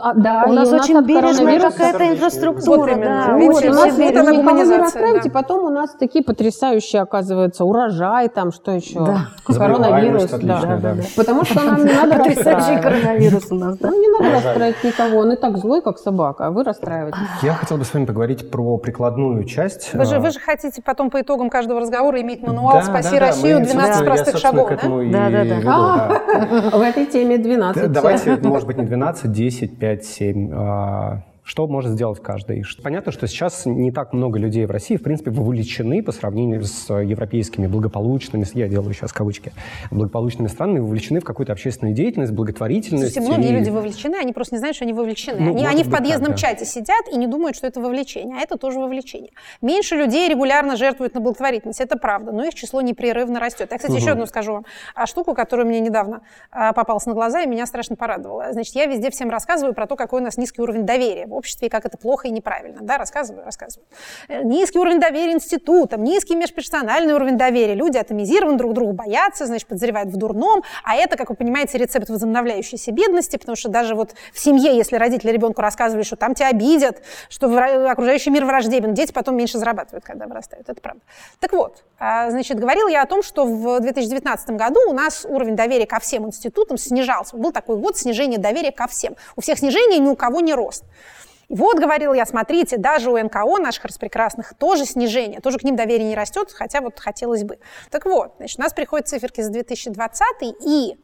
Speaker 3: А, да, у нас очень бережная какая-то инфраструктура. Да,
Speaker 4: вот, у нас никого не расстраивайте, потом у нас такие потрясающие, оказывается, урожай, там, что еще? Коронавирус. Да, Потому что нам не надо
Speaker 3: расстраивать. коронавирус у нас, да?
Speaker 4: Ну, не надо расстраивать никого, он и так злой, как собака, а вы расстраиваетесь.
Speaker 1: Я хотел бы с вами поговорить про прикладную часть.
Speaker 2: Вы же, вы же хотите потом по итогам каждого разговора иметь мануал да, «Спаси да, Россию» да, 12 мы, простых я, шагов, да?
Speaker 4: Да, да, да. В этой теме 12.
Speaker 1: Давайте, может быть, не 12, 10, 5, 7. Что может сделать каждый? Понятно, что сейчас не так много людей в России, в принципе, вовлечены по сравнению с европейскими благополучными, я делаю сейчас кавычки, благополучными странами, вовлечены в какую-то общественную деятельность, благотворительность.
Speaker 2: Слушайте, многие и... люди вовлечены, они просто не знают, что они вовлечены. Ну, они они в подъездном так, да. чате сидят и не думают, что это вовлечение, а это тоже вовлечение. Меньше людей регулярно жертвуют на благотворительность, это правда, но их число непрерывно растет. Я, кстати, угу. еще одну скажу вам а, штуку, которая мне недавно а, попалась на глаза и меня страшно порадовала. Значит, я везде всем рассказываю про то, какой у нас низкий уровень доверия обществе и как это плохо и неправильно. Да, рассказываю, рассказываю. Э, низкий уровень доверия институтам, низкий межперсональный уровень доверия. Люди атомизированы друг друга, боятся, значит, подозревают в дурном. А это, как вы понимаете, рецепт возобновляющейся бедности, потому что даже вот в семье, если родители ребенку рассказывали, что там тебя обидят, что окружающий мир враждебен, дети потом меньше зарабатывают, когда вырастают. Это правда. Так вот, а, значит, говорил я о том, что в 2019 году у нас уровень доверия ко всем институтам снижался. Был такой год снижения доверия ко всем. У всех снижение, ни у кого не рост. И вот, говорил я, смотрите, даже у НКО наших распрекрасных тоже снижение, тоже к ним доверие не растет, хотя вот хотелось бы. Так вот, значит, у нас приходят циферки за 2020, и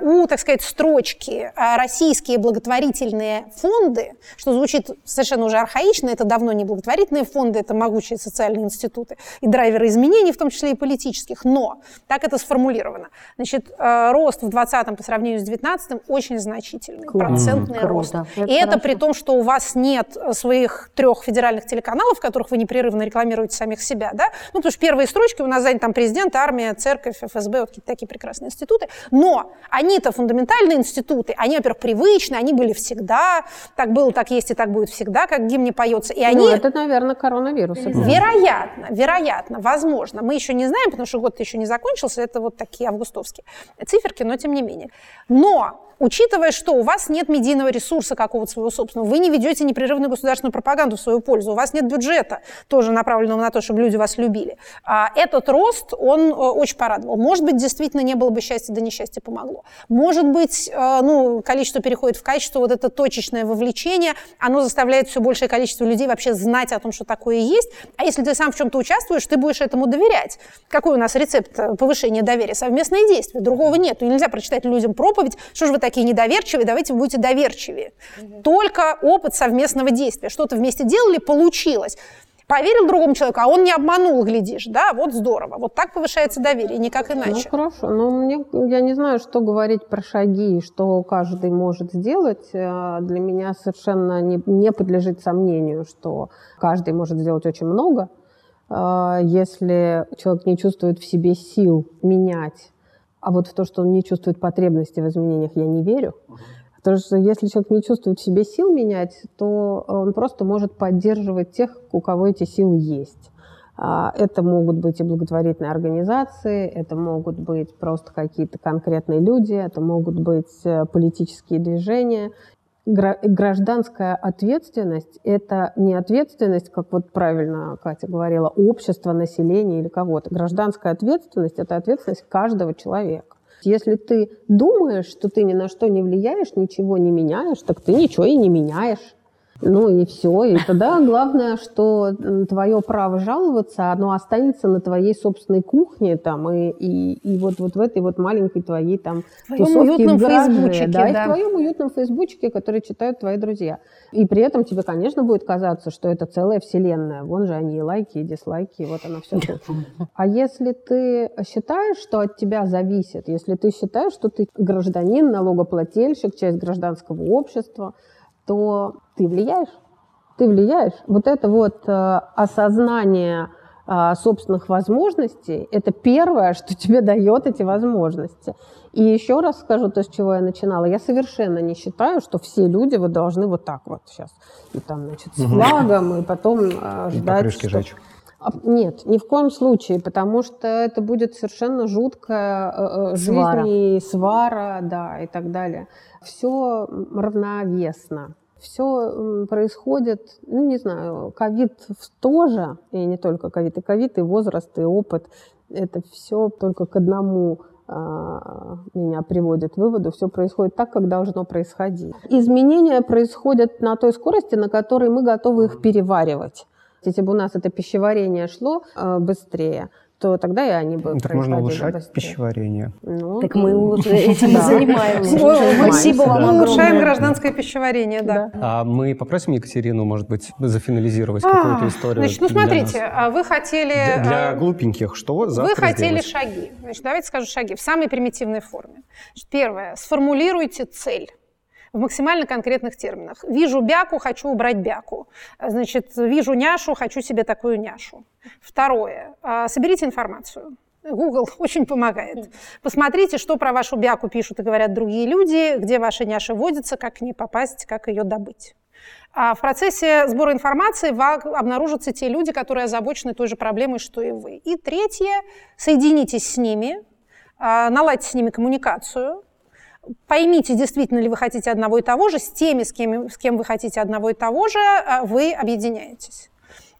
Speaker 2: у, так сказать, строчки а, «российские благотворительные фонды», что звучит совершенно уже архаично, это давно не благотворительные фонды, это могучие социальные институты и драйверы изменений, в том числе и политических, но так это сформулировано. Значит, а, рост в 2020 по сравнению с 2019 очень значительный, Класс. процентный mm, рост. Это и это при том, что у вас нет своих трех федеральных телеканалов, в которых вы непрерывно рекламируете самих себя, да? Ну, потому что первые строчки у нас заняты там президент, армия, церковь, ФСБ, вот такие прекрасные институты, но они-то фундаментальные институты, они, во-первых, привычны, они были всегда, так было, так есть и так будет всегда, как гимне поется. И они...
Speaker 4: Ну, это, наверное, коронавирус.
Speaker 2: Вероятно, вероятно, возможно. Мы еще не знаем, потому что год еще не закончился, это вот такие августовские циферки, но тем не менее. Но учитывая, что у вас нет медийного ресурса какого-то своего собственного, вы не ведете непрерывную государственную пропаганду в свою пользу, у вас нет бюджета, тоже направленного на то, чтобы люди вас любили. А этот рост, он э, очень порадовал. Может быть, действительно не было бы счастья, да несчастье помогло. Может быть, э, ну, количество переходит в качество, вот это точечное вовлечение, оно заставляет все большее количество людей вообще знать о том, что такое есть. А если ты сам в чем-то участвуешь, ты будешь этому доверять. Какой у нас рецепт э, повышения доверия? Совместное действие. Другого нет. Нельзя прочитать людям проповедь, что же вы такие недоверчивые, давайте вы будете доверчивее. Угу. Только опыт совместного действия. Что-то вместе делали, получилось. Поверил другому человеку, а он не обманул, глядишь, да, вот здорово. Вот так повышается доверие, никак ну, иначе.
Speaker 4: Ну, хорошо, но мне, я не знаю, что говорить про шаги, что каждый может сделать. Э, для меня совершенно не, не подлежит сомнению, что каждый может сделать очень много. Э, если человек не чувствует в себе сил менять а вот в то, что он не чувствует потребности в изменениях, я не верю. Потому что если человек не чувствует в себе сил менять, то он просто может поддерживать тех, у кого эти силы есть. А, это могут быть и благотворительные организации, это могут быть просто какие-то конкретные люди, это могут быть э, политические движения гражданская ответственность – это не ответственность, как вот правильно Катя говорила, общества, населения или кого-то. Гражданская ответственность – это ответственность каждого человека. Если ты думаешь, что ты ни на что не влияешь, ничего не меняешь, так ты ничего и не меняешь. Ну и все. И тогда главное, что твое право жаловаться, оно останется на твоей собственной кухне там, и, и, и вот, вот в этой вот маленькой твоей там
Speaker 2: в твоем уютном в гараже, фейсбучике,
Speaker 4: да, да, и в твоем уютном фейсбучике, который читают твои друзья. И при этом тебе, конечно, будет казаться, что это целая вселенная. Вон же они и лайки, и дизлайки, и вот оно все тут. А если ты считаешь, что от тебя зависит, если ты считаешь, что ты гражданин, налогоплательщик, часть гражданского общества, то ты влияешь. Ты влияешь. Вот это вот э, осознание э, собственных возможностей, это первое, что тебе дает эти возможности. И еще раз скажу то, с чего я начинала. Я совершенно не считаю, что все люди вот должны вот так вот сейчас. И там, значит, с флагом, и потом э, ждать. И что... жечь. А, нет, ни в коем случае, потому что это будет совершенно жуткая э, э свара. жизнь и свара, да, и так далее. Все равновесно. Все происходит, ну, не знаю, ковид тоже, и не только ковид, и ковид, и возраст, и опыт. Это все только к одному а, меня приводит к выводу, все происходит так, как должно происходить. Изменения происходят на той скорости, на которой мы готовы их переваривать. Если бы у нас это пищеварение шло э, быстрее, то тогда и они бы
Speaker 1: Так можно улучшать быстрее. пищеварение.
Speaker 3: Ну, так мы этим и занимаемся.
Speaker 2: Спасибо вам Мы улучшаем гражданское пищеварение, да.
Speaker 1: А мы попросим Екатерину, может быть, зафинализировать а, какую-то историю
Speaker 2: Значит, ну смотрите, а вы хотели...
Speaker 1: Для глупеньких что Вы
Speaker 2: хотели шаги. Значит, давайте скажу шаги в самой примитивной форме. Первое. Сформулируйте цель в максимально конкретных терминах. Вижу бяку, хочу убрать бяку. Значит, вижу няшу, хочу себе такую няшу. Второе. А, соберите информацию. Google очень помогает. Посмотрите, что про вашу бяку пишут и говорят другие люди, где ваши няши водятся, как к ней попасть, как ее добыть. А в процессе сбора информации обнаружатся те люди, которые озабочены той же проблемой, что и вы. И третье, соединитесь с ними, а, наладьте с ними коммуникацию, поймите, действительно ли вы хотите одного и того же, с теми, с кем, с кем вы хотите одного и того же, а, вы объединяетесь.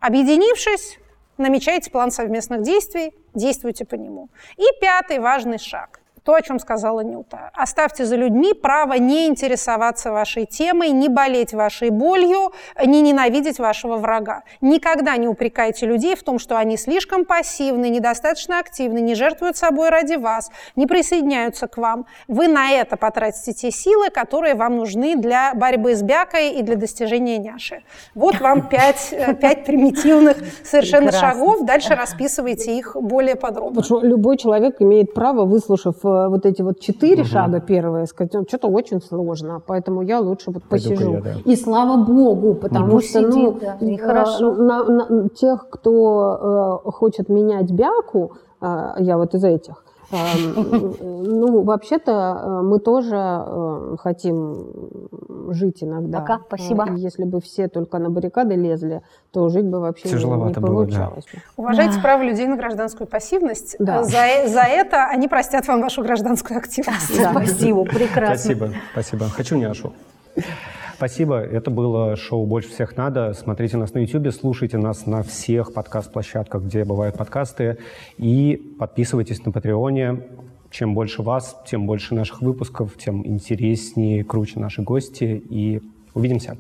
Speaker 2: Объединившись, намечайте план совместных действий, действуйте по нему. И пятый важный шаг то, о чем сказала Нюта. Оставьте за людьми право не интересоваться вашей темой, не болеть вашей болью, не ненавидеть вашего врага. Никогда не упрекайте людей в том, что они слишком пассивны, недостаточно активны, не жертвуют собой ради вас, не присоединяются к вам. Вы на это потратите те силы, которые вам нужны для борьбы с бякой и для достижения няши. Вот вам пять, э, пять примитивных совершенно Прекрасно. шагов. Дальше расписывайте их более подробно.
Speaker 4: Потому что любой человек имеет право, выслушав э, вот эти вот четыре угу. шага первые, сказать, ну, что-то очень сложно, поэтому я лучше вот посижу. Я, да. И слава богу, потому ну, что, ну, да, и э, хорошо. На, на, тех, кто э, хочет менять бяку, э, я вот из этих, ну, вообще-то э, мы тоже э, хотим жить иногда.
Speaker 3: Пока, спасибо.
Speaker 4: Если бы все только на баррикады лезли, то жить бы вообще Тяжеловато не получалось. Было,
Speaker 2: да. Уважайте да. право людей на гражданскую пассивность. Да. За, за это они простят вам вашу гражданскую активность.
Speaker 3: Да. Спасибо, прекрасно.
Speaker 1: Спасибо, спасибо. Хочу няшу. Спасибо. Это было шоу «Больше всех надо». Смотрите нас на YouTube, слушайте нас на всех подкаст-площадках, где бывают подкасты. И подписывайтесь на Патреоне. Чем больше вас, тем больше наших выпусков, тем интереснее, круче наши гости. И увидимся.